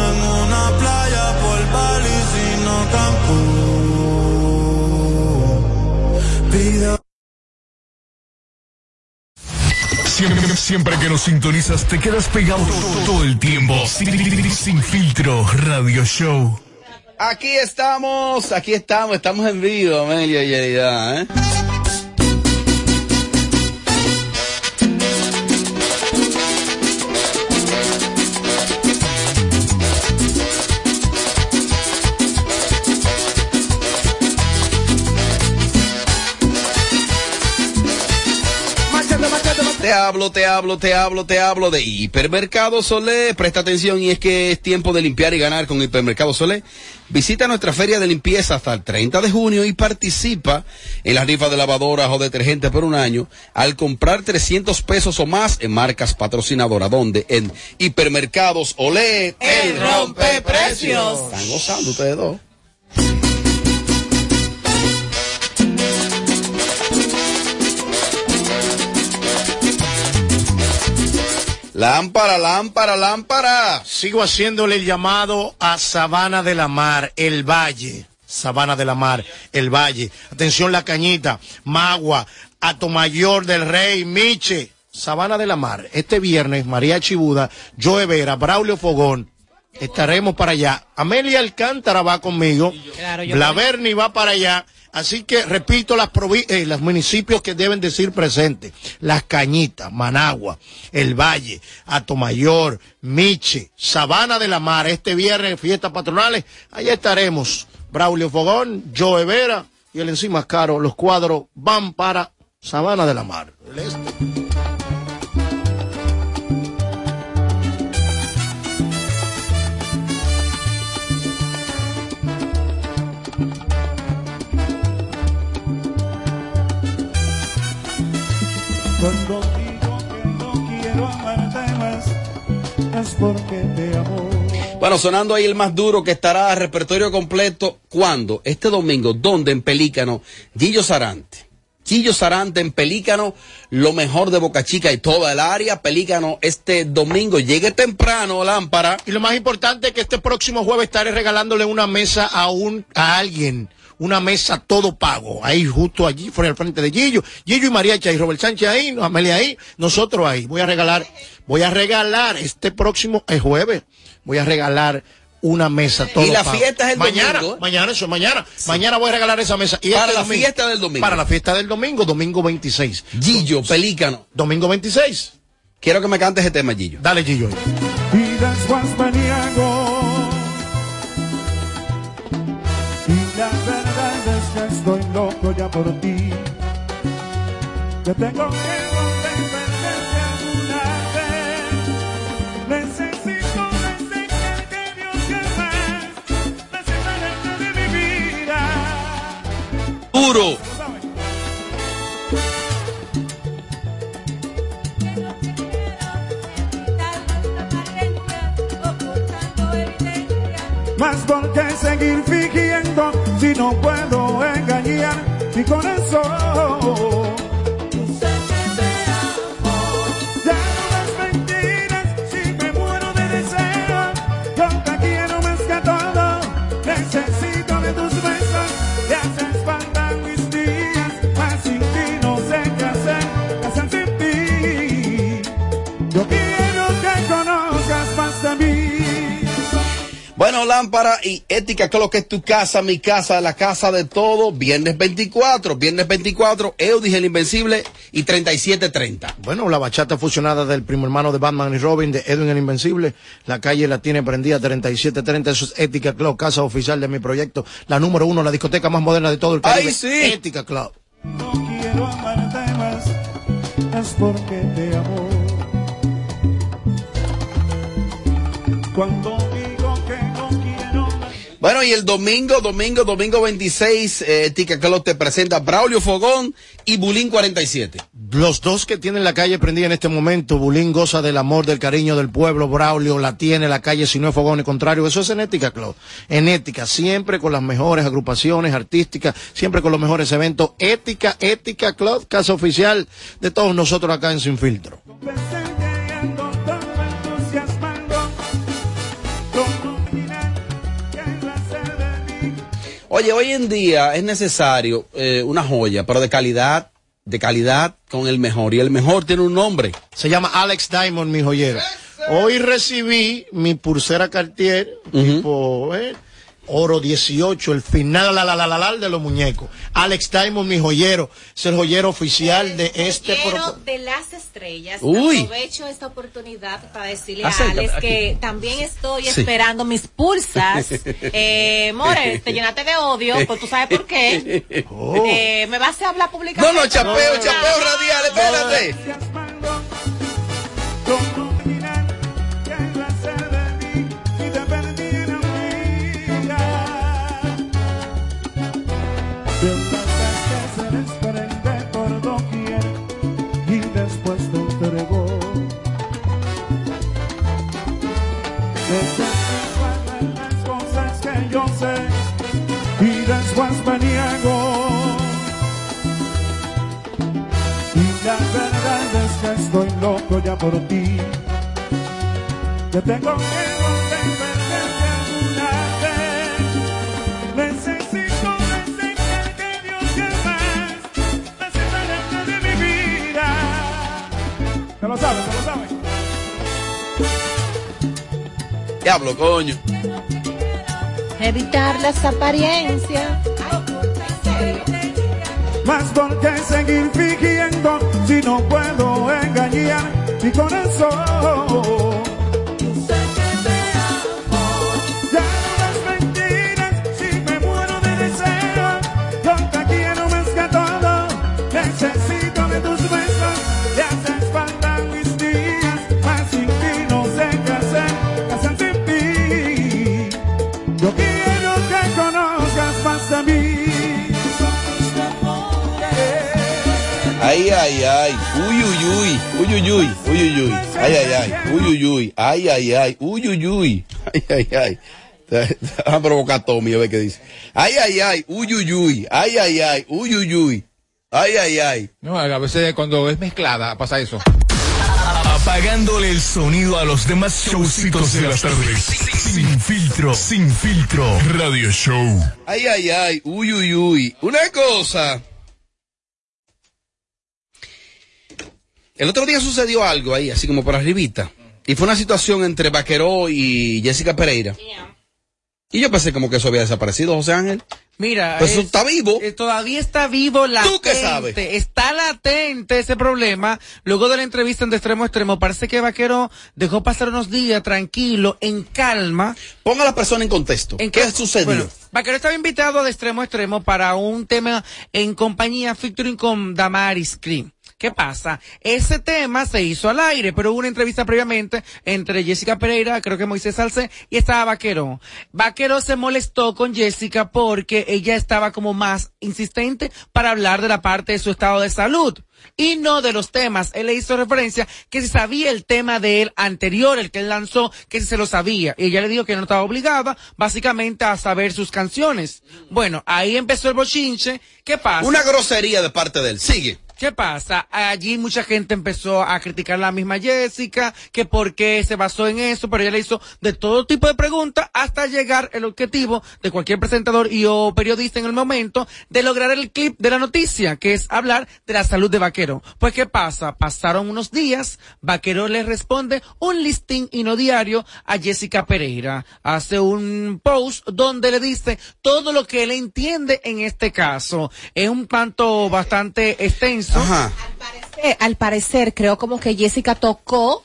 en una playa por Bali, sino Cancún. Pide Siempre, siempre que nos sintonizas te quedas pegado todo, todo el tiempo. Sin, sin filtro radio show. Aquí estamos, aquí estamos, estamos en vivo, Amelia y ¿eh? Te hablo, te hablo, te hablo, te hablo de Hipermercado Solé. Presta atención y es que es tiempo de limpiar y ganar con Hipermercado Solé. Visita nuestra feria de limpieza hasta el 30 de junio y participa en la rifa de lavadoras o detergentes por un año al comprar 300 pesos o más en marcas patrocinadoras. donde En Hipermercados Olé. El rompeprecios. Están gozando ustedes dos. Lámpara, lámpara, lámpara. Sigo haciéndole el llamado a Sabana de la Mar, el Valle. Sabana de la Mar, el Valle. Atención, La Cañita, Magua, Atomayor del Rey, Miche. Sabana de la Mar. Este viernes, María Chibuda, Joe Vera, Braulio Fogón. Estaremos para allá. Amelia Alcántara va conmigo. Claro, yo Blaverni va para allá. Así que repito las eh, los municipios que deben decir presentes. Las Cañitas, Managua, El Valle, Atomayor, Miche, Sabana de la Mar. Este viernes, fiestas patronales. Allá estaremos. Braulio Fogón, Joe Vera y el encima caro. Los cuadros van para Sabana de la Mar. Este. Cuando digo que no quiero amarte más, es porque te amo. Bueno, sonando ahí el más duro que estará a repertorio completo. ¿Cuándo? Este domingo. ¿Dónde? En Pelícano. Gillo Sarante. Gillo Sarante en Pelícano. Lo mejor de Boca Chica y toda el área. Pelícano este domingo. Llegue temprano, lámpara. Y lo más importante es que este próximo jueves estaré regalándole una mesa a un a alguien. Una mesa todo pago. Ahí, justo allí, fuera al frente de Gillo. Gillo y Mariacha y Robert Sánchez ahí, Amelia ahí, nosotros ahí. Voy a regalar, voy a regalar este próximo el jueves. Voy a regalar una mesa todo Y la pago. fiesta es el mañana, domingo, ¿eh? Mañana, eso, mañana. Mañana voy a regalar esa mesa. Y Para este la domingo- fiesta del domingo. Para la fiesta del domingo, domingo 26. Gillo, Pelícano. Domingo 26. Quiero que me cantes ese tema, Gillo. Dale, Gillo. Loco ya por ti. Yo de perderte alguna vez. Necesito que Dios jamás me separarte de mi vida. Duro. Más por qué seguir fingiendo si no puedo Lámpara y Ética Club, que es tu casa, mi casa, la casa de todo. Viernes 24, viernes 24, Eudis el Invencible y 3730. Bueno, la bachata fusionada del primo hermano de Batman y Robin, de Edwin el Invencible. La calle la tiene prendida 3730. Eso es Ética Club, casa oficial de mi proyecto. La número uno, la discoteca más moderna de todo el Caribe. ¡Ay, sí! Ética Club. No quiero amarte más, es porque te amo. Cuando Bueno, y el domingo, domingo, domingo 26, eh, Ética Club te presenta Braulio Fogón y Bulín 47. Los dos que tienen la calle prendida en este momento, Bulín goza del amor, del cariño del pueblo, Braulio la tiene la calle si no es fogón y contrario, eso es en Ética Club. En Ética, siempre con las mejores agrupaciones artísticas, siempre con los mejores eventos. Ética, Ética Club, casa oficial de todos nosotros acá en Sin Filtro. Oye, hoy en día es necesario eh, una joya, pero de calidad, de calidad con el mejor. Y el mejor tiene un nombre. Se llama Alex Diamond, mi joyero. Hoy recibí mi pulsera Cartier, tipo, eh, Oro 18, el final la, la, la, la, la de los muñecos. Alex Diamond, mi joyero, es el joyero oficial de este Quiero pro- de las estrellas. Uy. Aprovecho esta oportunidad para decirle Acércate a Alex aquí. que también estoy Sí. esperando mis pulsas. eh, More, te llenaste de odio, pues tú sabes por qué. Eh, me vas a hablar públicamente. No, no, chapeo, chapeo radial, espérate. Y estoy loco ya por ti. Yo tengo miedo de perderte alguna vez. Necesito desear que Dios jamás me separe de mi vida. ¿Se lo saben? ¿Se lo saben? Diablo, coño. Evitar las apariencias. Más por qué seguir fingiendo si no puedo engañar mi corazón. Ay, ay, ay. Uy, uy, uy. Uy, uy, uy. Uy, uy, uy. Ay, ay, ay. Uy, uy, uy. Ay, ay, ay. Uy, uy, uy. Ay, ay, ay. Déjame provocar a Tommy a ver qué dice. Ay, ay, ay. Uy, uy, uy. Ay, ay, ay. Uy, uy, uy. Ay, ay, ay. No, a veces cuando es mezclada pasa eso. Apagándole el sonido a los demás showcitos de las tardes. Sin filtro, sin filtro. Radio Show. Ay, ay, ay. Uy, uy, uy. Una cosa. El otro día sucedió algo ahí, así como por arribita. Y fue una situación entre Vaqueró y Jessica Pereira. Y yo pensé como que eso había desaparecido, José Ángel. Mira, Pues eso es- está vivo. eh, todavía está vivo latente. ¿Tú qué sabes? Está latente ese problema. Luego de la entrevista en de extremo a extremo, parece que Vaquero dejó pasar unos días tranquilo, en calma. Ponga a la persona en contexto. ¿En ¿Qué sucedió? Bueno, Vaquero estaba invitado de extremo a extremo para un tema en compañía featuring con Damaris Cream. ¿Qué pasa? Ese tema se hizo al aire, pero hubo una entrevista previamente entre Jessica Pereira, creo que Moisés Salce, y estaba Vaquero. Vaquero se molestó con Jessica porque ella estaba como más insistente para hablar de la parte de su estado de salud y no de los temas. Él le hizo referencia que si sabía el tema de él anterior, el que él lanzó, que si se lo sabía. Y ella le dijo que no estaba obligada, básicamente, a saber sus canciones. Bueno, ahí empezó el bochinche. ¿Qué pasa? Una grosería de parte de él. Sigue. ¿Qué pasa? Allí mucha gente empezó a criticar a la misma Jessica, que por qué se basó en eso, pero ella le hizo de todo tipo de preguntas hasta llegar el objetivo de cualquier presentador y o periodista en el momento de lograr el clip de la noticia, que es hablar de la salud de Vaquero. Pues ¿qué pasa? Pasaron unos días, Vaquero le responde un listing y no diario a Jessica Pereira. Hace un post donde le dice todo lo que él entiende en este caso. Es un tanto bastante extenso. Eh, al parecer, creo como que Jessica tocó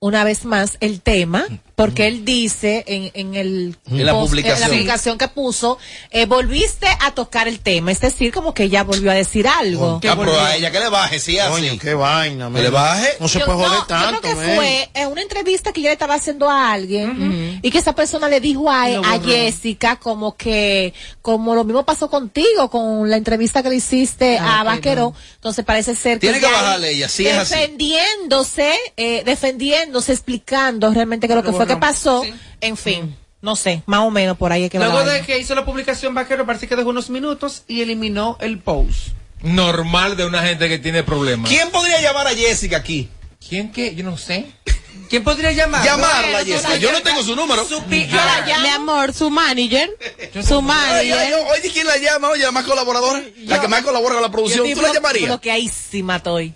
una vez más el tema, porque él dice en, en el En la publicación. en la publicación que puso, eh, volviste a tocar el tema, es decir, como que ella volvió a decir algo. Ah, pero a ella que le baje, sí, así. Coño, qué vaina, Que le baje. No se Yo- puede joder no, tanto, Yo creo que man. fue en una entrevista que ella le estaba haciendo a alguien y que esa persona le dijo a, a. Jessica como que, como lo mismo pasó contigo con la entrevista que le hiciste Ah, a Vaquero. Entonces parece ser que. Tiene que bajarle ella, sí es así. Defendiéndose, eh, defendiéndose, explicando realmente qué es lo que fue que pasó. Sí. En fin, no sé, más o menos por ahí es que va la Luego de vaina. que hizo la publicación Vaquero, parece que dejó unos minutos y eliminó el post. Normal de una gente que tiene problemas. ¿Quién podría llamar a Jessica aquí? ¿Quién qué? Yo no sé. ¿Quién podría llamar? Llamarla, Bueno, Jessica. Yo no tengo su número. Supi- Yo la llamo. Mi amor, su manager. Su manager. oye, ¿quién la llama? Oye, la más colaboradora. La que más colabora con la producción. ¿Tú la llamarías? bloqueadísima estoy.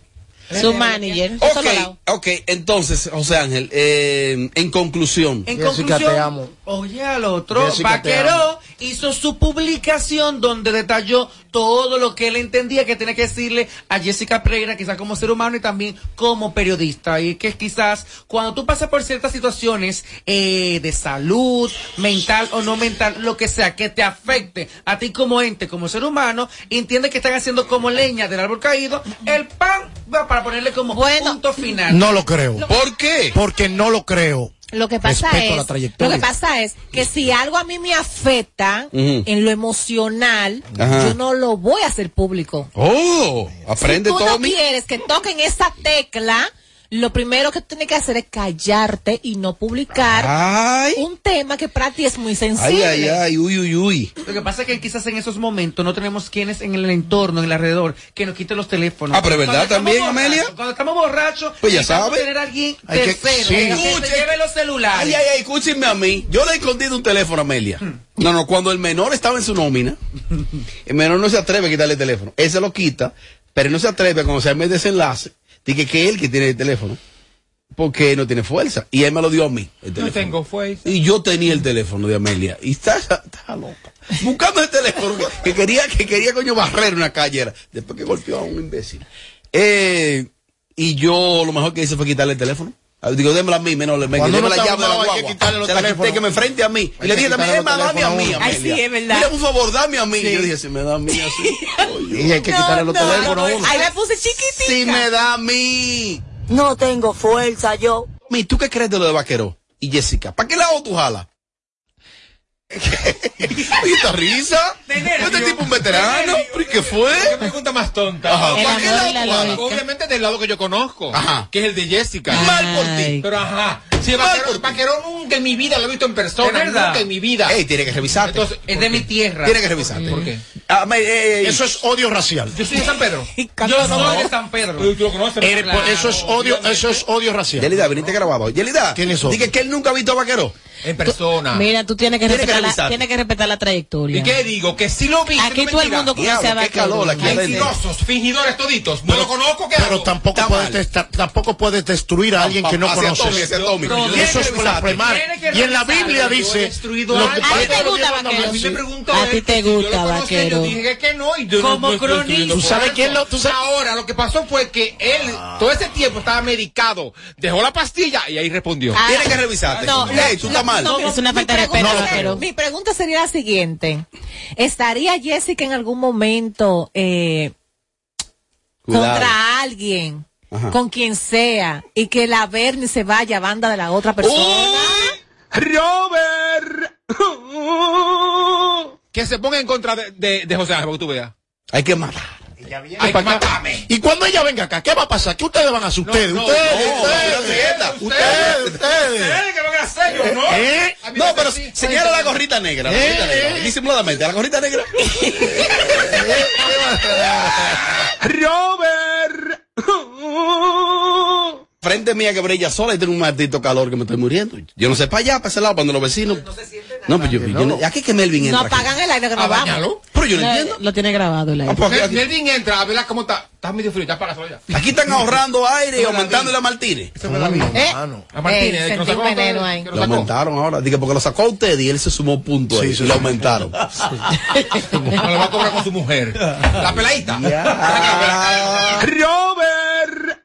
Su manager. Ok, ok. Entonces, José Ángel, eh, en conclusión. En Jessica, conclusión, te amo. oye al otro, Jessica, te Vaquero hizo su publicación donde detalló todo lo que él entendía que tenía que decirle a Jessica Pereira, quizás como ser humano y también como periodista. Y que quizás cuando tú pasas por ciertas situaciones eh, de salud, mental o no mental, lo que sea, que te afecte a ti como ente, como ser humano, entiende que están haciendo como leña del árbol caído, el pan va para ponerle como punto final. No lo creo. ¿Por qué? Porque no lo creo. Lo que pasa Respeto es, lo que pasa es que si algo a mí me afecta en lo emocional, Ajá. yo no lo voy a hacer público. Oh, aprende si tú todo no mi. quieres que toquen esa tecla, lo primero que tú tienes que hacer es callarte y no publicar Ay. un tema que para ti es muy Ay, sensible. ay, ay, uy, uy, uy. Lo que pasa es que quizás en esos momentos no tenemos quienes en el entorno, en el alrededor, que nos quiten los teléfonos. Ah, pero ¿verdad Cuando estamos también, borrachos, Amelia? Cuando estamos borrachos, Pues ya necesitamos sabe. tener a alguien Hay que- tercero, sí. que se lleve los celulares. Ay, ay, ay, escúchenme a mí. Yo le he escondido un teléfono a Amelia. No, no, cuando el menor estaba en su nómina, el menor no se atreve a quitarle el teléfono. Él se lo quita, pero no se atreve cuando se arme el desenlace, dije que él que tiene el teléfono, porque no tiene fuerza. Y él me lo dio a mí. El No tengo fuerza. Y yo tenía el teléfono de Amelia. Y está, está loca. Buscando el teléfono que quería, que quería coño barrer una calle. Después que golpeó a un imbécil. Eh, y yo lo mejor que hice fue quitarle el teléfono. Ah, Digo, démela a mí, menos le Cuando uno la está llave de la armado, hay que guagua. quitarle los Se la quité teléfonos. que me frente a mí. Y le que dije también, Emma, dame a mí, a. Ay, sí, es verdad. Mira, por favor, dame a mí. Sí. Yo dije, si me da a mí así. Y hay que quitarle los teléfonos a uno. Ahí me puse chiquitica. Si me da a mí. No tengo fuerza yo. Mi, ¿tú qué crees de lo de vaquero? Y Jessica, ¿para qué lado tú jalas? ¿Y esta risa? ¿Este tipo un veterano? ¿Pero y qué fue? ¿Qué pregunta más tonta? Ajá. ¿Para qué lado. Obviamente del lado que yo conozco, Ajá. que es el de Jessica. Mal por ti. Pero ajá, si el ti. vaquero nunca en mi vida lo he visto en persona, nunca en mi vida. Ey, tiene que revisarte. Entonces, Es de mi tierra. tiene que revisarte. ¿Por qué? Ah, me- eh, eh, Eso es odio racial. Yo soy de San Pedro. Yo soy de San Pedro. Tú lo conoces, Eres- Claro, eso es odio, eso es odio racial. Yelida, veniste grabado. Yelida, ¿Quién es otro? dije que él nunca ha visto a vaquero. En persona. Mira, tú tienes que, Tiene que respetar, la, revisarte. tienes que respetar la trayectoria. ¿Y qué digo? Que sí lo vi. Aquí que no todo el mundo conoce a Vaquero. Mentirosos, fingidores toditos. No lo conozco, ¿qué Pero tampoco puedes, tampoco puedes destruir a alguien que no conoces. No, eso que es blasfemar. Y en la. Biblia dice. destruido lo a que. A ti te gusta A mí Vaquero. me preguntó A ti te gusta Vaquero. Yo dije que no. Y yo no- Como cronista. ¿Tú sabes quién lo- Ahora, lo que pasó fue que él todo ese tiempo estaba medicado. Dejó la pastilla y ahí respondió. Ah, Tiene que revisarte. No, Ey, tú no, estás mal. no, Es una mi falta de pregunta respeto. Mi pregunta sería la siguiente. ¿Estaría Jessica en algún momento eh, contra alguien, Ajá. con quien sea, y que la Bernie se vaya a banda de la otra persona? Robert. que se ponga en contra de, de, de José Ángel, para que tú veas. Hay que matar. Hay que matarme. Y cuando ella venga acá, ¿qué va a pasar? ¿Qué ustedes van a hacer? Ustedes, no, ustedes, no, ustedes, ustedes, ustedes, ustedes. que van a hacer, yo, ¿no? ¿Eh? A No, pero parece- señala la gorrita negra. La gorrita Eh, negra. eh. Disimuladamente, la gorrita negra. Robert. 哼 嗯 Frente mía que brilla sola y tiene un maldito calor que me estoy muriendo. Yo no sé para allá, para ese lado, cuando los vecinos. No, pues yo, yo no. Aquí que Melvin No entra. aquí? apagan el aire que A nos vamos. Pero yo no Lo, entiendo. lo tiene grabado el aire. Ah, porque Mel- aquí, Melvin entra, a ver cómo está. Está medio frío, ya apaga ya. aquí están ahorrando aire y aumentando la Martínez. Eso me da miedo. ¿Eh? A Martínez, Eh, que nos sacó- ahí. Lo aumentaron ahora. Dije, porque lo sacó a usted y él se sumó punto ahí. Sí, sí, y lo aumentaron. No lo va a cobrar con su mujer. La peladita. Robert.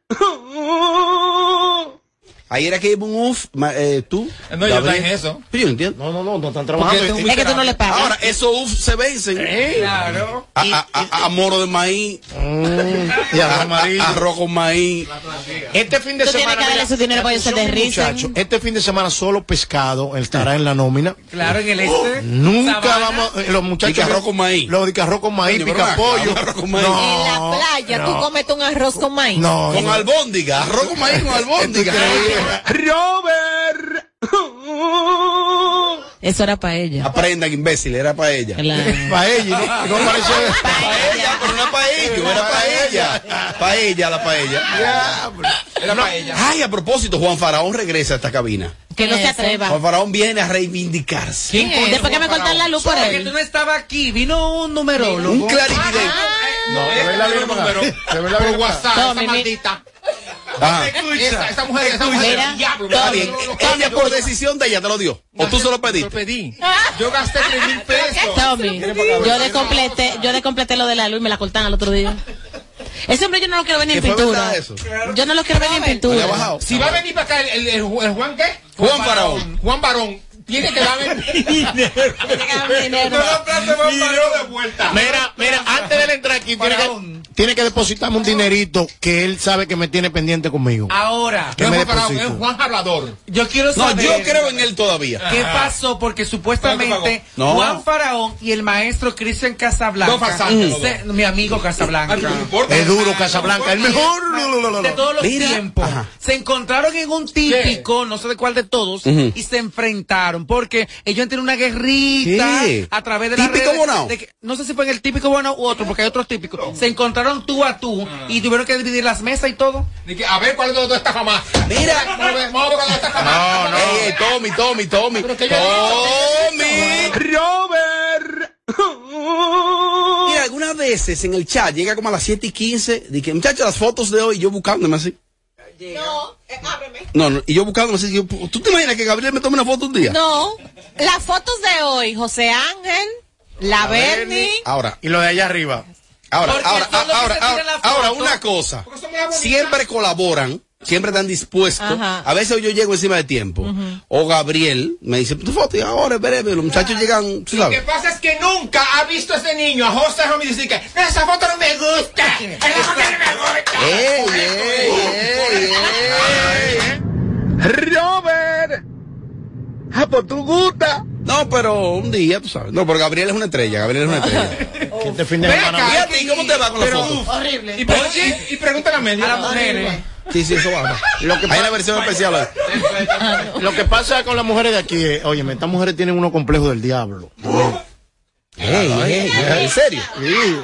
哼う。Ahí era que iba un uf, eh, tú. No, yo estoy en eso. Pero yo no entiendo. No, no, no, no están trabajando. Es Es que tú no le pagas. Ahora, esos uf se vencen. Claro. A, a- a- a moro de maíz, Y arroz a- arroz con maíz. Este fin de Tú tienes semana. que darle su dinero para ellos se muchacho, Este fin de semana solo pescado estará en la nómina. Claro, en el este. Nunca Sabana. vamos, eh, los muchachos. Y arroz con maíz. Los de arroz con maíz, Coño, pica pollo. arroz con maíz. No, En la playa, tú no. comes un arroz con maíz. No, Con albóndiga, arroz con maíz con albóndiga. Robert. Eso era para ella. Aprendan, imbécil, era para ella. Claro. Para ella, ¿no? No parece. Para ella, pero no para ellos, era para ella. Para ella, la paella. Era para ella. Ay, a propósito, Juan Faraón regresa a esta cabina. Que no se atreva. Juan Faraón viene a reivindicarse. ¿Quién es? Después que me cortan la luz por Porque él. tú no estabas aquí, vino un numerólogo. Un clarividente. No, de verdad es viene el para acá. número. De verdad Por. WhatsApp, esa maldita. Ajá. Esa, esa mujer, esa mujer, Mira, diablo, Está no, bien. no, no, no, Ella no, por no, decisión de ella te lo dio. O tú se lo pediste. Lo pedí. Yo gasté tres mil pesos. Tommy, yo descompleté, yo descompleté lo de la luz y me la cortaron el otro día. Ese hombre yo no lo quiero ver ni en ¿Que fue pintura. eso? Yo no lo quiero ver ni en pintura. Si va a venir para acá el, el- el Ju- el Juan qué? Juan Barón. Juan Barón. Tiene que darme dinero. dinero. No de vuelta. Mira, mira, antes de él entrar aquí, tiene que, tiene que depositarme un dinerito que él sabe que me tiene pendiente conmigo. Ahora, Que No me es Juan Hablador. yo quiero No, saber. yo creo en él todavía. ¿Qué pasó? Porque supuestamente No. Juan Faraón y el maestro Cristian Casablanca, los se- mi amigo Casablanca, Es duro, Casablanca, el mejor. de todos los tiempos, se encontraron en un típico, no sé de cuál de todos, y se enfrentaron porque ellos han tenido una guerrita ¿Qué? a través de la ¿Típico Bonao? no sé si fue en el típico bueno u otro, porque hay otros típicos. Se encontraron tú a tú y tuvieron que dividir las mesas y todo. Dije, a ver cuál de los dos está jamás. Mira. Vamos a ver, jamás. No, no. Ey, ey, Tommy, Tommy, Tommy. Pero que yo- Tommy. Robert. Mira, algunas veces en el chat llega como a las 7 y 15. Dije, muchachos, las fotos de hoy, yo buscándome así. No, eh, ábreme. No, no, y yo buscándome así. yo, ¿Tú te imaginas que Gabriel me tome una foto un día? No, las fotos de hoy, José Ángel, la Bernie. Ahora, Y lo de allá arriba. ahora, Porque ahora, ahora, ahora, la foto. ahora, una cosa. Siempre colaboran, siempre están dispuestos. Ajá. A veces yo llego encima de tiempo. O Gabriel me dice, tu foto, y ahora, breve, los muchachos llegan, tú Lo que sabes. pasa es que nunca ha visto a ese niño, a José Homie, decir que "No, esa foto no me gusta. Esa foto no me gusta. ¡Ey, ey, ey, ey! Robert. Ah, pues tú gusta. No, pero un día, tú sabes. No, pero Gabriel es una estrella, Gabriel es una estrella. Este fin de Ven semana. acá, ¿Y a ti cómo te va con la pero, foto? uf, Horrible. Y, y, y pregúntale a Meli. A las mujeres. Sí, sí, eso va. Lo que Hay una versión especial. hoy. Lo que pasa con las mujeres de aquí es, oye, estas mujeres tienen unos complejos del diablo. Ey, ey, ey, ¿En serio? Sí.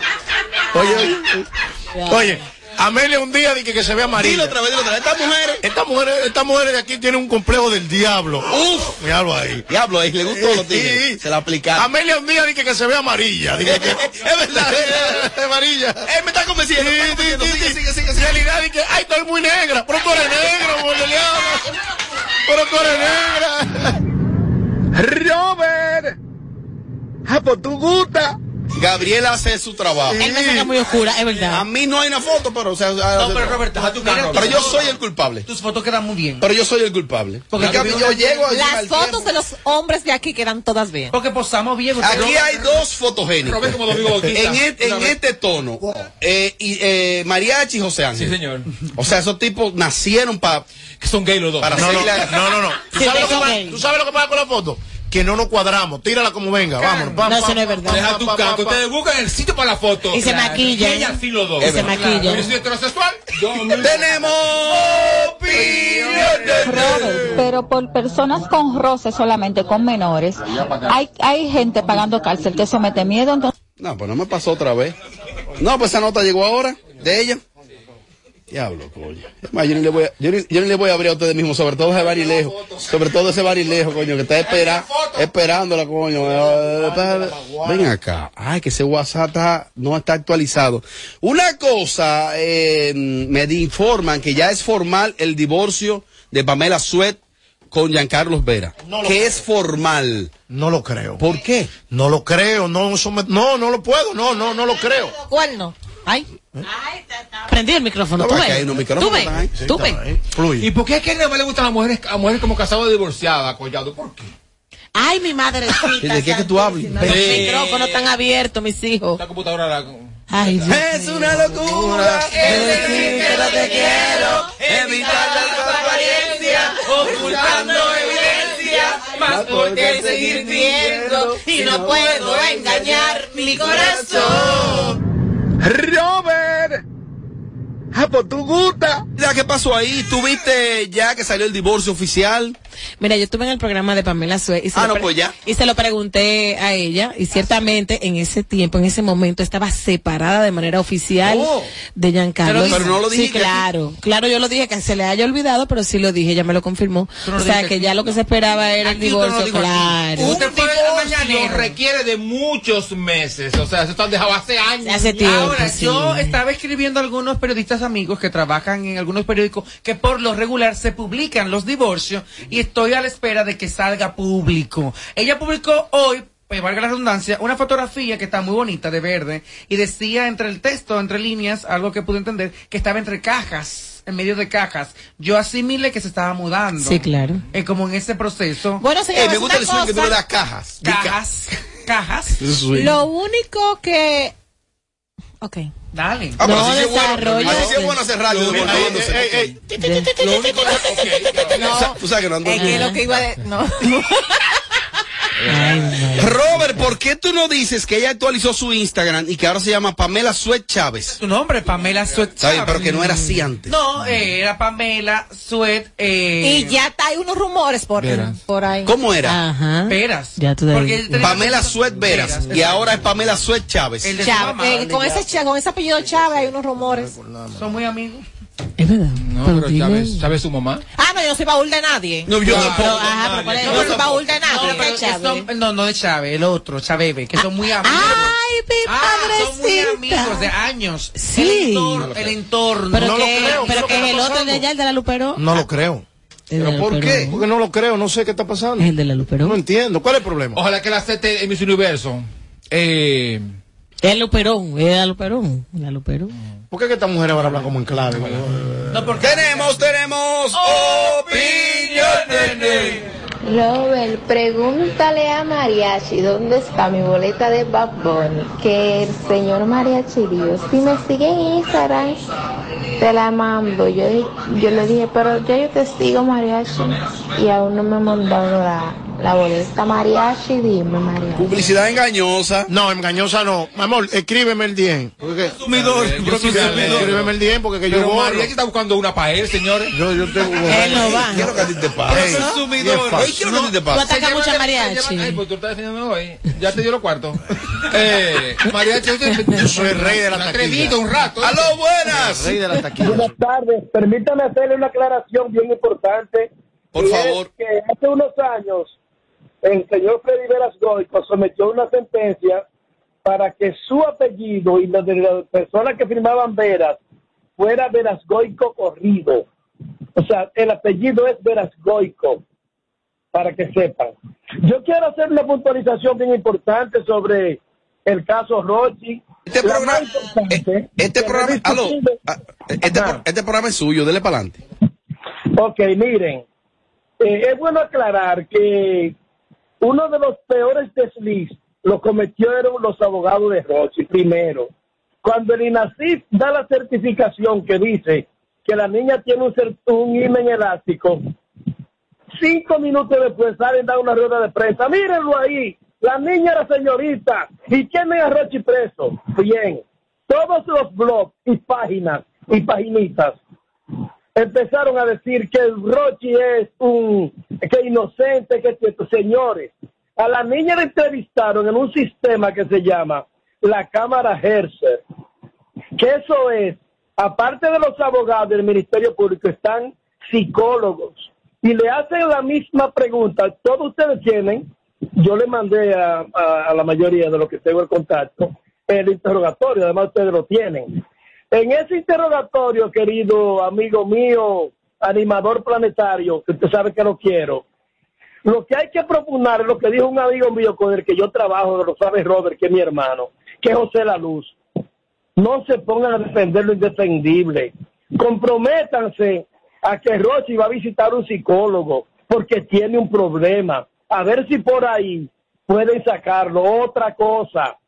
Oye, oye, oye, Amelia un día dije que se ve amarilla. Dilo otra vez, dilo otra vez. Estas mujeres. Estas mujeres, estas mujeres de aquí tienen un complejo del diablo. Uf. Míralo ahí. Diablo, ahí le gustó a los Sí. tigres. Se la aplicaron. Amelia un día dije que se ve amarilla. Dije que, Es verdad. es amarilla. Él me está convenciendo. me está convenciendo. Sigue, sigue, sigue, En sigue. realidad dije, ay, estoy muy negra. Pero tú eres negro, por el diablo. Pero tú eres negra. Robert. Ah, pues tú gusta. Gabriel hace su trabajo. Él me saca muy oscura, es A verdad. mí no hay una foto, pero o sea, No, pero Roberto, tu carro. pero yo soy el culpable. Tus fotos quedan muy bien. Pero yo soy el culpable. Porque yo- yo llego Las fotos tiempo. de los hombres de aquí quedan todas bien. Porque posamos bien. usted Aquí hay dos fotogénicos. Robert como Domingo. En, este, en este tono. Eh, y, eh, Mariachi y José Ángel. Sí, señor. O sea, esos tipos nacieron para Que son gay los dos. para No, no, a- no, no, no. ¿Tú Sí, sabes, lo que tú sabes lo que pasa con la foto? Que no nos cuadramos. Tírala como venga. Vámonos. Pam, No, eso no es verdad. Deja tu pam. Ustedes buscan el sitio para la foto. Y se maquilla. Y ella sí los dos. Y se maquilla. Yo soy heterosexual. Tenemos opiniones. Pero por personas con roce solamente, con menores, hay, hay gente pagando cárcel que eso mete miedo, entonces... No, pues no me pasó otra vez. No, pues esa nota llegó ahora, de ella. Diablo, coño. Es más, yo ni le voy a, yo ni, yo ni le voy a abrir a ustedes mismos, sobre todo ese barilejo. Sobre todo ese barilejo, coño, que está espera, esperándola, coño. Eh, espera. Ven acá. Ay, que ese WhatsApp está- no está actualizado. Una cosa, eh, me informan que ya es formal el divorcio de Pamela Suet con Giancarlos Vera. No lo que creo. es formal. No lo creo. ¿Por qué? No lo creo. No, no, no lo puedo. No, no, no lo creo. ¿Cuál no? Ay. Prendí el micrófono. No, Tú ves. hay unos micrófonos Tú ves. Tú ves. ¿Y por qué es que no me le gustan las mujeres, a mujeres como casadas o divorciadas, collado? ¿Por qué? Ay, mi madrecita. ¿De qué es que tú hablas? Los micrófonos están abiertos, mis hijos. La computadora la... Ay, Dios Es una locura es decir que no te quiero, evitar las apariencias, ocultando evidencia, más porque seguir viendo y no puedo engañar mi corazón. Robert. Ah, pues tú gusta. ¿qué pasó ahí? ¿Tú viste ya que salió el divorcio oficial Mira, yo estuve en el programa de Pamela Sue y se, Ah, no, pues ya. y se lo pregunté a ella y ciertamente en ese tiempo, en ese momento estaba separada de manera oficial Oh. de Giancarlo. Pero no lo Sí, dijiste aquí. claro. Claro, yo lo dije que se le haya olvidado, pero sí lo dije, ella me lo confirmó. No o sea, que ya lo que se esperaba era el Aquí no divorcio, aquí. claro. Un divorcio requiere de muchos meses. O sea, eso está dejado hace años. Ahora, yo estaba escribiendo a algunos periodistas amigos que trabajan en algunos periódicos que por lo regular se publican los divorcios y estoy a la espera de que salga público. Ella publicó hoy, pues valga la redundancia, una fotografía que está muy bonita de verde y decía entre el texto, entre líneas, algo que pude entender, que estaba entre cajas, en medio de cajas. Yo asimilé que se estaba mudando. Sí, claro. Eh, como en ese proceso. Bueno, señores, Eh, me gusta el swing que tú le das cajas. Cajas. Cajas. Lo único que. Ok. Dale. Ah, pero No, así sí es bueno. sí es bueno hacer radio. Lo único- único Tú sa- Tú sabes que no ando Es que lo que iba de. No. Robert, ¿por qué tú no dices que ella actualizó su Instagram y que ahora se llama Pamela Suet Chávez? Su nombre, Pamela Suet Chávez. pero que no era así antes. No, eh, era Pamela Suet. Eh, Y ya hay unos rumores por, Veras. por ahí. ¿Cómo era? Ajá. Veras. Ya tú Porque Pamela Suet Veras. Y ahora es Pamela Suet Chávez. El de su Chávez, eh, con, ese, con ese apellido Chávez hay unos rumores. Son muy amigos. Es verdad. No, Pero pero Chávez, Chávez su mamá. Ah, no, yo no soy baúl de nadie. No, yo Ah, tampoco. pero, ajá, pero. No, no soy baúl de No, nadie. pero ¿qué que Chávez? son- no, no de Chávez, el otro, Chaveve, que son muy amigos. Ay, mi Ah, son muy padrecita. amigos de años. Sí. El entorno. El entorno. Pero No lo que, creo, pero ¿qué que es lo el otro de allá, el de la Luperón. No lo creo. ¿Pero por qué? Porque no lo creo, no sé qué está pasando. Es el de la Luperón. No entiendo. ¿Cuál es el problema? Ojalá que la acepte en mis universo. Eh, Es Luperón, es la Luperón. La Luperón. ¿Por qué que estas mujeres ahora hablan como en clave? No, porque Tenemos, tenemos opiniones. Robert, pregúntale a Mariachi dónde está mi boleta de Bad Bunny. Que el señor Mariachi dijo, si me sigue en Instagram, te la mando. Yo, yo le dije, pero ya yo te sigo Mariachi. Y aún no me han mandado la, la boleta Mariachi, dime Mariachi. Publicidad engañosa. No, engañosa no. Amor, escríbeme el 10. Porque, Consumidor. escríbeme el 10 porque que yo pero borro. María está buscando una para él, señores. Yo, yo tengo... Él no va. ¿Qué es lo que a ti te pasa? Consumidor. ¿qué es lo que a ti te Tú pasa? atacas mucho mariachi. pues tú estás defendiendo hoy. Ya te dio los cuartos. Eh, mariachi, usted- Yo soy el rey de la Atrevido taquilla. un rato. ¿eh? ¡Aló, buenas! Rey de la taquilla. Buenas tardes. Permítame hacerle una aclaración bien importante. Por Y es favor. que hace unos años el señor Freddy Veras Goico sometió una sentencia para que su apellido y los de las personas que firmaban Veras fuera Veras Goico corrido. O sea, el apellido es Veras Goico, para que sepan. Yo quiero hacer una puntualización bien importante sobre el caso Rochi. Este La programa, eh, este programa, aló, ah, este, este programa es suyo, dele para adelante. Ok, miren, eh, es bueno aclarar que uno de los peores desliz lo cometieron los abogados de Rochi primero. Cuando el INACIF da la certificación que dice que la niña tiene un, un imen elástico, cinco minutos después salen a dar una rueda de prensa. Mírenlo ahí, la niña era señorita y tienen a Rochi preso. Bien, todos los blogs y páginas y paginitas empezaron a decir que Rochi es un que inocente, que cierto. Señores, a la niña la entrevistaron en un sistema que se llama la Cámara Herser, que eso es, aparte de los abogados del Ministerio Público, están psicólogos y le hacen la misma pregunta. Todos ustedes tienen, yo le mandé a, a- a la mayoría de los que tengo el contacto el interrogatorio, además ustedes lo tienen. En ese interrogatorio, querido amigo mío, animador planetario, que usted sabe que lo quiero, lo que hay que proponer es lo que dijo un amigo mío con el que yo trabajo, lo sabe Robert, que es mi hermano, que es José La Luz. No se pongan a defender lo indefendible. Comprométanse a que Rochi va a visitar un psicólogo porque tiene un problema. A ver si por ahí pueden sacarlo. Otra cosa,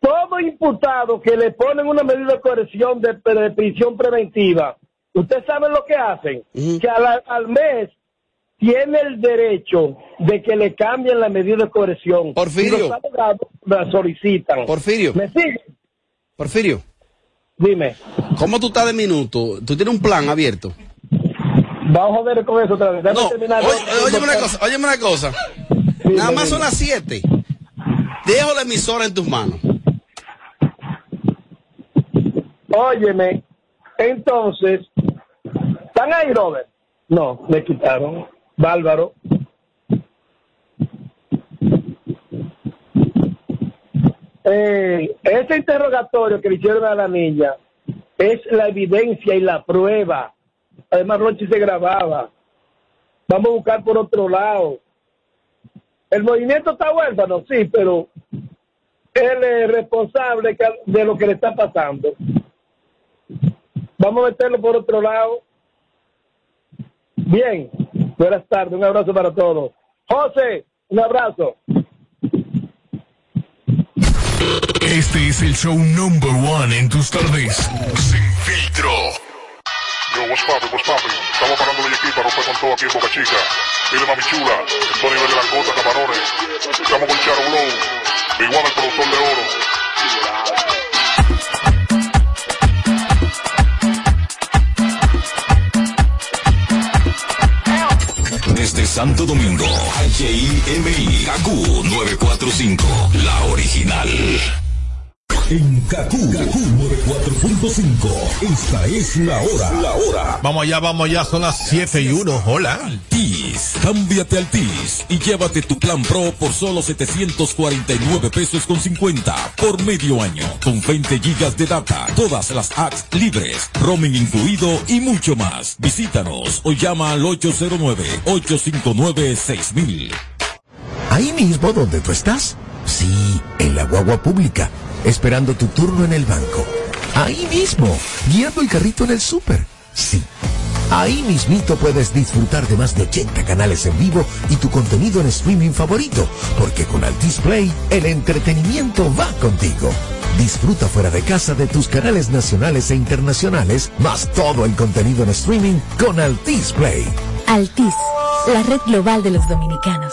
todo imputado que le ponen una medida de coerción de, de prisión preventiva, ¿usted sabe lo que hacen? Que al, al mes tiene el derecho de que le cambien la medida de coerción. Porfirio. Y los abogados la solicitan. Porfirio. ¿Me? Porfirio. Dime. ¿Cómo tú estás de minuto? ¿Tú tienes un plan abierto? Vamos a ver con eso otra vez. Déjame terminar. Oye, óyeme una cosa, óyeme una cosa. Nada más son las 7. Dejo la emisora en tus manos. Óyeme, entonces, ¿están ahí, Robert? No, me quitaron. Bárbaro. Eh, ese interrogatorio que le hicieron a la niña es la evidencia y la prueba. Además, Rochi se grababa. Vamos a buscar por otro lado. El movimiento está huérfano, sí, pero él es responsable de lo que le está pasando. Vamos a meterlo por otro lado. Bien, buenas tardes, un abrazo para todos. José, un abrazo. Este es el show number one en tus tardes. Sin filtro. Yo, what's poppin', what's poppin'? Estamos parando de aquí para romper con todo aquí en Boca Chica. Dile mami chula, a nivel de langota, camarones. Estamos con Charo Blow, igual el productor de oro. Santo Domingo, HIMI, KQ 945, la original. En Kaku, 94.5. Esta es la hora. La hora. Vamos allá, vamos allá, son las 7 y 1. Hola. Cámbiate al TIS y llévate tu plan Pro por solo 749 pesos con 50 por medio año, con 20 gigas de data, todas las apps libres, roaming incluido y mucho más. Visítanos o llama al 809-859-6000. Ahí mismo donde tú estás. Sí, en la guagua pública, esperando tu turno en el banco. Ahí mismo, guiando el carrito en el súper. Sí. Ahí mismito puedes disfrutar de más de 80 canales en vivo y tu contenido en streaming favorito, porque con Altis Play el entretenimiento va contigo. Disfruta fuera de casa de tus canales nacionales e internacionales, más todo el contenido en streaming con Altis Play. Altis, la red global de los dominicanos.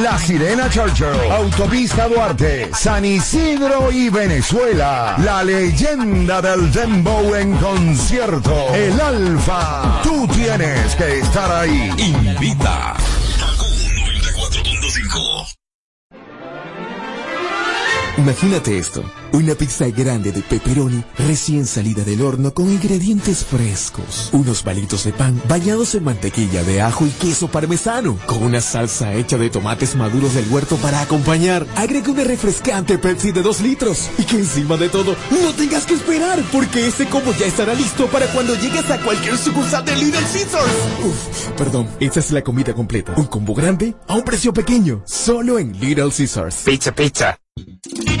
La Sirena Churchill, Autopista Duarte, San Isidro y Venezuela. La leyenda del Dembow en concierto. El Alfa. Tú tienes que estar ahí. Invita. Imagínate esto, una pizza grande de pepperoni recién salida del horno con ingredientes frescos, unos palitos de pan bañados en mantequilla de ajo y queso parmesano, con una salsa hecha de tomates maduros del huerto para acompañar. Agrega una refrescante Pepsi de 2 litros y que encima de todo no tengas que esperar porque ese combo ya estará listo para cuando llegues a cualquier sucursal de Little Caesars. Uf, perdón, esa es la comida completa. Un combo grande a un precio pequeño, solo en Little Caesars. Pizza, pizza. Thank you.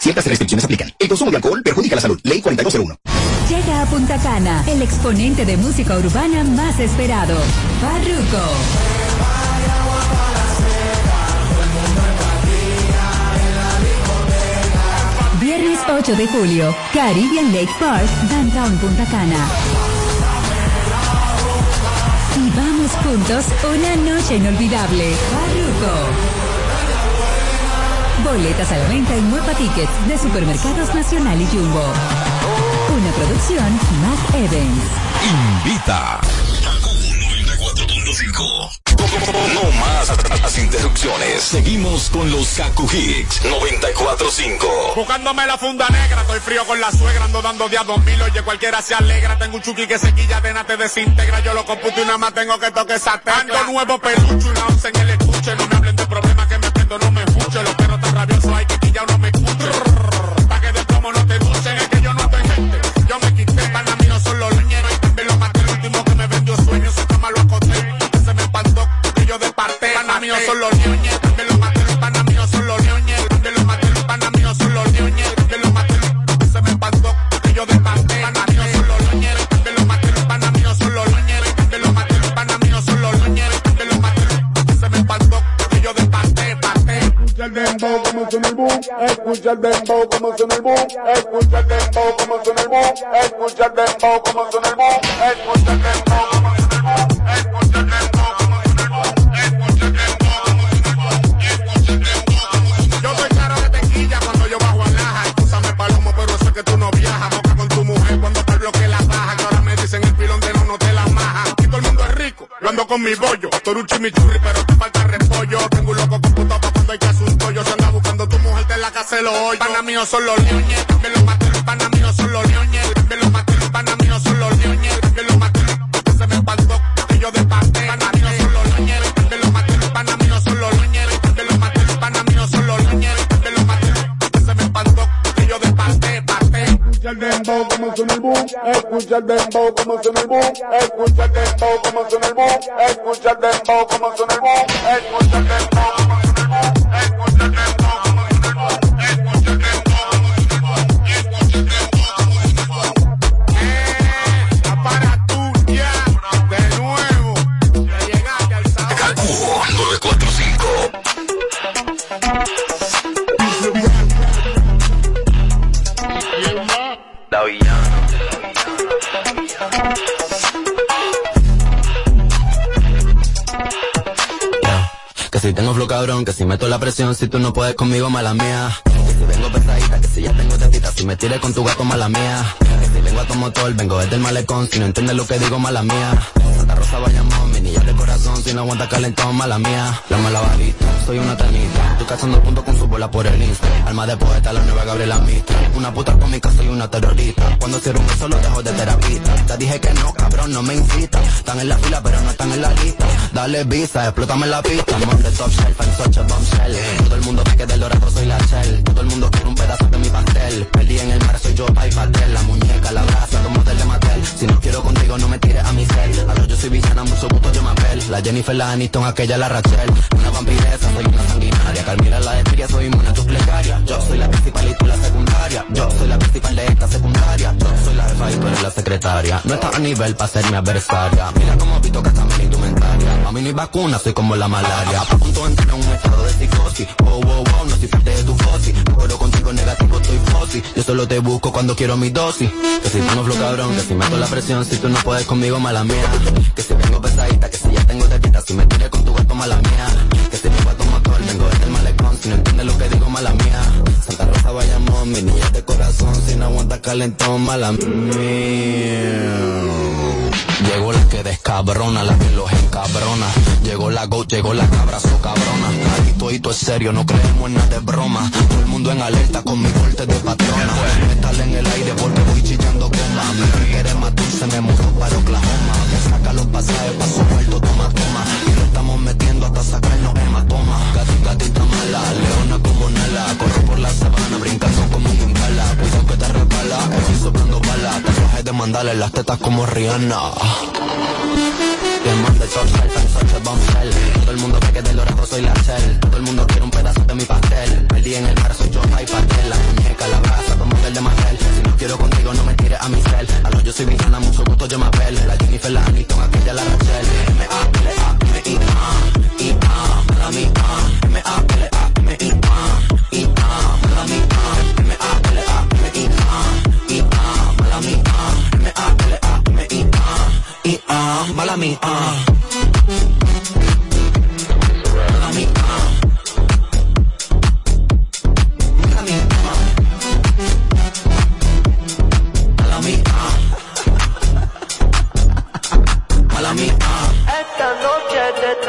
Ciertas restricciones aplican. El consumo de alcohol perjudica la salud. Ley 4201. Llega a Punta Cana, el exponente de música urbana más esperado, Farruko. Viernes 8 de julio, Caribbean Lake Park, Downtown Punta Cana. y vamos juntos una noche inolvidable. Farruko. Boletas a la venta en Muepa Tickets de Supermercados Nacional y Jumbo. Una producción Mac Evans. Invita. No más las interrupciones. Seguimos con los Kaku Hicks 94.5. Buscándome la funda negra, estoy frío con la suegra, ando dando día dos mil, oye cualquiera se alegra, tengo un chuki que se quilla de te desintegra, yo lo computo y nada más tengo que toque esa tecla. Ando nuevo pelucho, una once en el escuche, no me hablen de problemas que me prendo, no me escuche, los perros tan boom, escucha el dembow como suena el boom, escucha el dembow como suena el boom, escucha el dembow como suena el boom, escucha el dembow como suena el boom, escucha el dembow como suena el boom, escucha el dembow como suena el boom, Yo soy caro de tequilla cuando yo bajo a laja. Escúchame, palomo, pero sé que tú no viajas. Boca con tu mujer cuando te bloque la baja. Que ahora me dicen el pilón de no, no te la maja. Aquí todo el mundo es rico. Yo ando con mi bollo. Esto es un chimichurri, pero te falta repollo. Tengo un loco computado casa lo hoyo. Pana mío son los leones. Los maté. Pana mío son los leones. Los maté. Pana mío son los leones. También los maté. Se me espantó. Que yo de parte. Pana mío son los leones. Los maté. Pana mío son los leones. También los maté. Pana mío son los leones. También los maté. Se me espantó. Que yo de parte. Parte. escucha el dembow como suena el boom, escucha el dembow como suena el boom, escucha el dembow como suena el boom, escucha el dembow como suena el boom, escucha el dembow si tengo flow cabrón, que si meto la presión, si tú no puedes conmigo, mala mía. Que si vengo pesadita, que si ya tengo tetita, si me tires con tu gato, mala mía. Que si vengo a tu motor, vengo desde el malecón, si no entiendes lo que digo, mala mía. Santa Rosa mi niña de corazón, si no aguanta calentón, mala mía. La mala varita, soy una tanita. Estoy cazando punto con su bola por el Insta. Alma de poeta, la nueva Gabriela Mistral. Una puta cómica, soy una terrorista. Cuando cierro un beso, lo dejo de terapista. Te dije que no, cabrón, no me incita. Están en la fila, pero no están en la lista. Dale visa, explótame la pista. I'm the top shelf, I'm such bombshell. Todo el mundo ve que del dorado soy la shell. Todo el mundo quiere un pedazo de pastel. Perdí en el mar, soy yo, Pai Patel. La muñeca, la brasa, como del de. Si no quiero contigo, no me tires a mi cel. A lo yo soy villana, mucho gusto, yo me apel. La Jennifer, la Aniston, aquella, la Rachel. Una vampiresa, soy una sanguinaria. Carmila, la de soy una plegaria. Yo soy la principal y tú la secundaria. Yo soy la principal de esta secundaria. Yo soy la jefa y tú eres la secretaria. No estás a nivel para ser mi adversaria. Mira cómo pito que está mi indumentaria. A mí no hay vacuna, soy como la malaria. A punto entrar en un estado de Wow, wow, wow, no soy parte de tu fosi. Pero contigo negativo estoy fosi. Yo solo te busco cuando quiero mi dosis. Que si tú no flow cabrón, que si meto la presión, si tú no puedes conmigo, mala mía. Que si vengo pesadita, que si ya tengo tetita, si me tires con tu gato, mala mía. Que si a tu motor, vengo desde el malecón, si no entiendes lo que digo, mala mía. Santa Rosa Bayamón, mi niña de corazón, si no aguanta calentón, mala mía. Llegó la que los encabrona. Llegó la go, llegó la cabra, so cabrona. Aquí todo es serio, no creemos en nada de broma. Todo el mundo en alerta con mi corte de patrona. Metal en el aire porque voy chillando Me quiere matar, se me mudó para Oklahoma. Que saca los pasajes pa' su muerto, toma, toma. Y lo estamos metiendo hasta sacarnos hematoma. Gati, gatita mala, leona como Nala. Corro por la sabana, brincando como un impala. Cuidado que te resbala, estoy soplando balas. Tatuajes de mandala en las tetas como Rihanna. Diamante, top shelf, I'm such a bombshell. Todo el mundo ve que del dorado soy la shell. Todo el mundo quiere un pedazo de mi pastel. Perdí en el mar, soy yo, hay pastel. La muñeca, la brasa, de. Si no quiero contigo, no me tires a mi cel. A lo yo soy villana, mucho gusto, yo me apel. La Jennifer, la Aniston, aquella, la Rachel. M-A-L-A-M-I-A, I-A, mala mía. M-A-L-A-M-I-A, I-A, mala mía. M-A-L-A-M-I-A, I-A, mala mía. M-A-L-A-M-I-A, I-A, mí,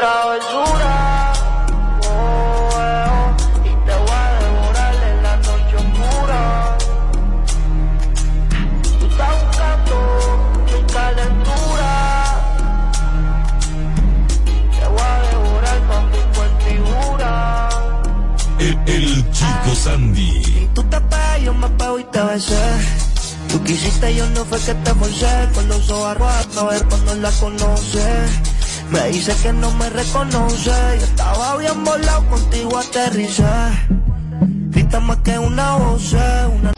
travesura. oh, eh, y te voy a devorar en la noche oscura. Tú estás buscando mi calentura. Te voy a devorar con mi figura. El, el chico Sandy. Tú te pegas, yo me pego y te besé. Tú quisiste, yo no fue que te forcé. Con los ojos arrojados, a ver cuando la conoce. Me dice que no me reconoce. Yo estaba bien volado, contigo aterricé. Grita más que una voz, una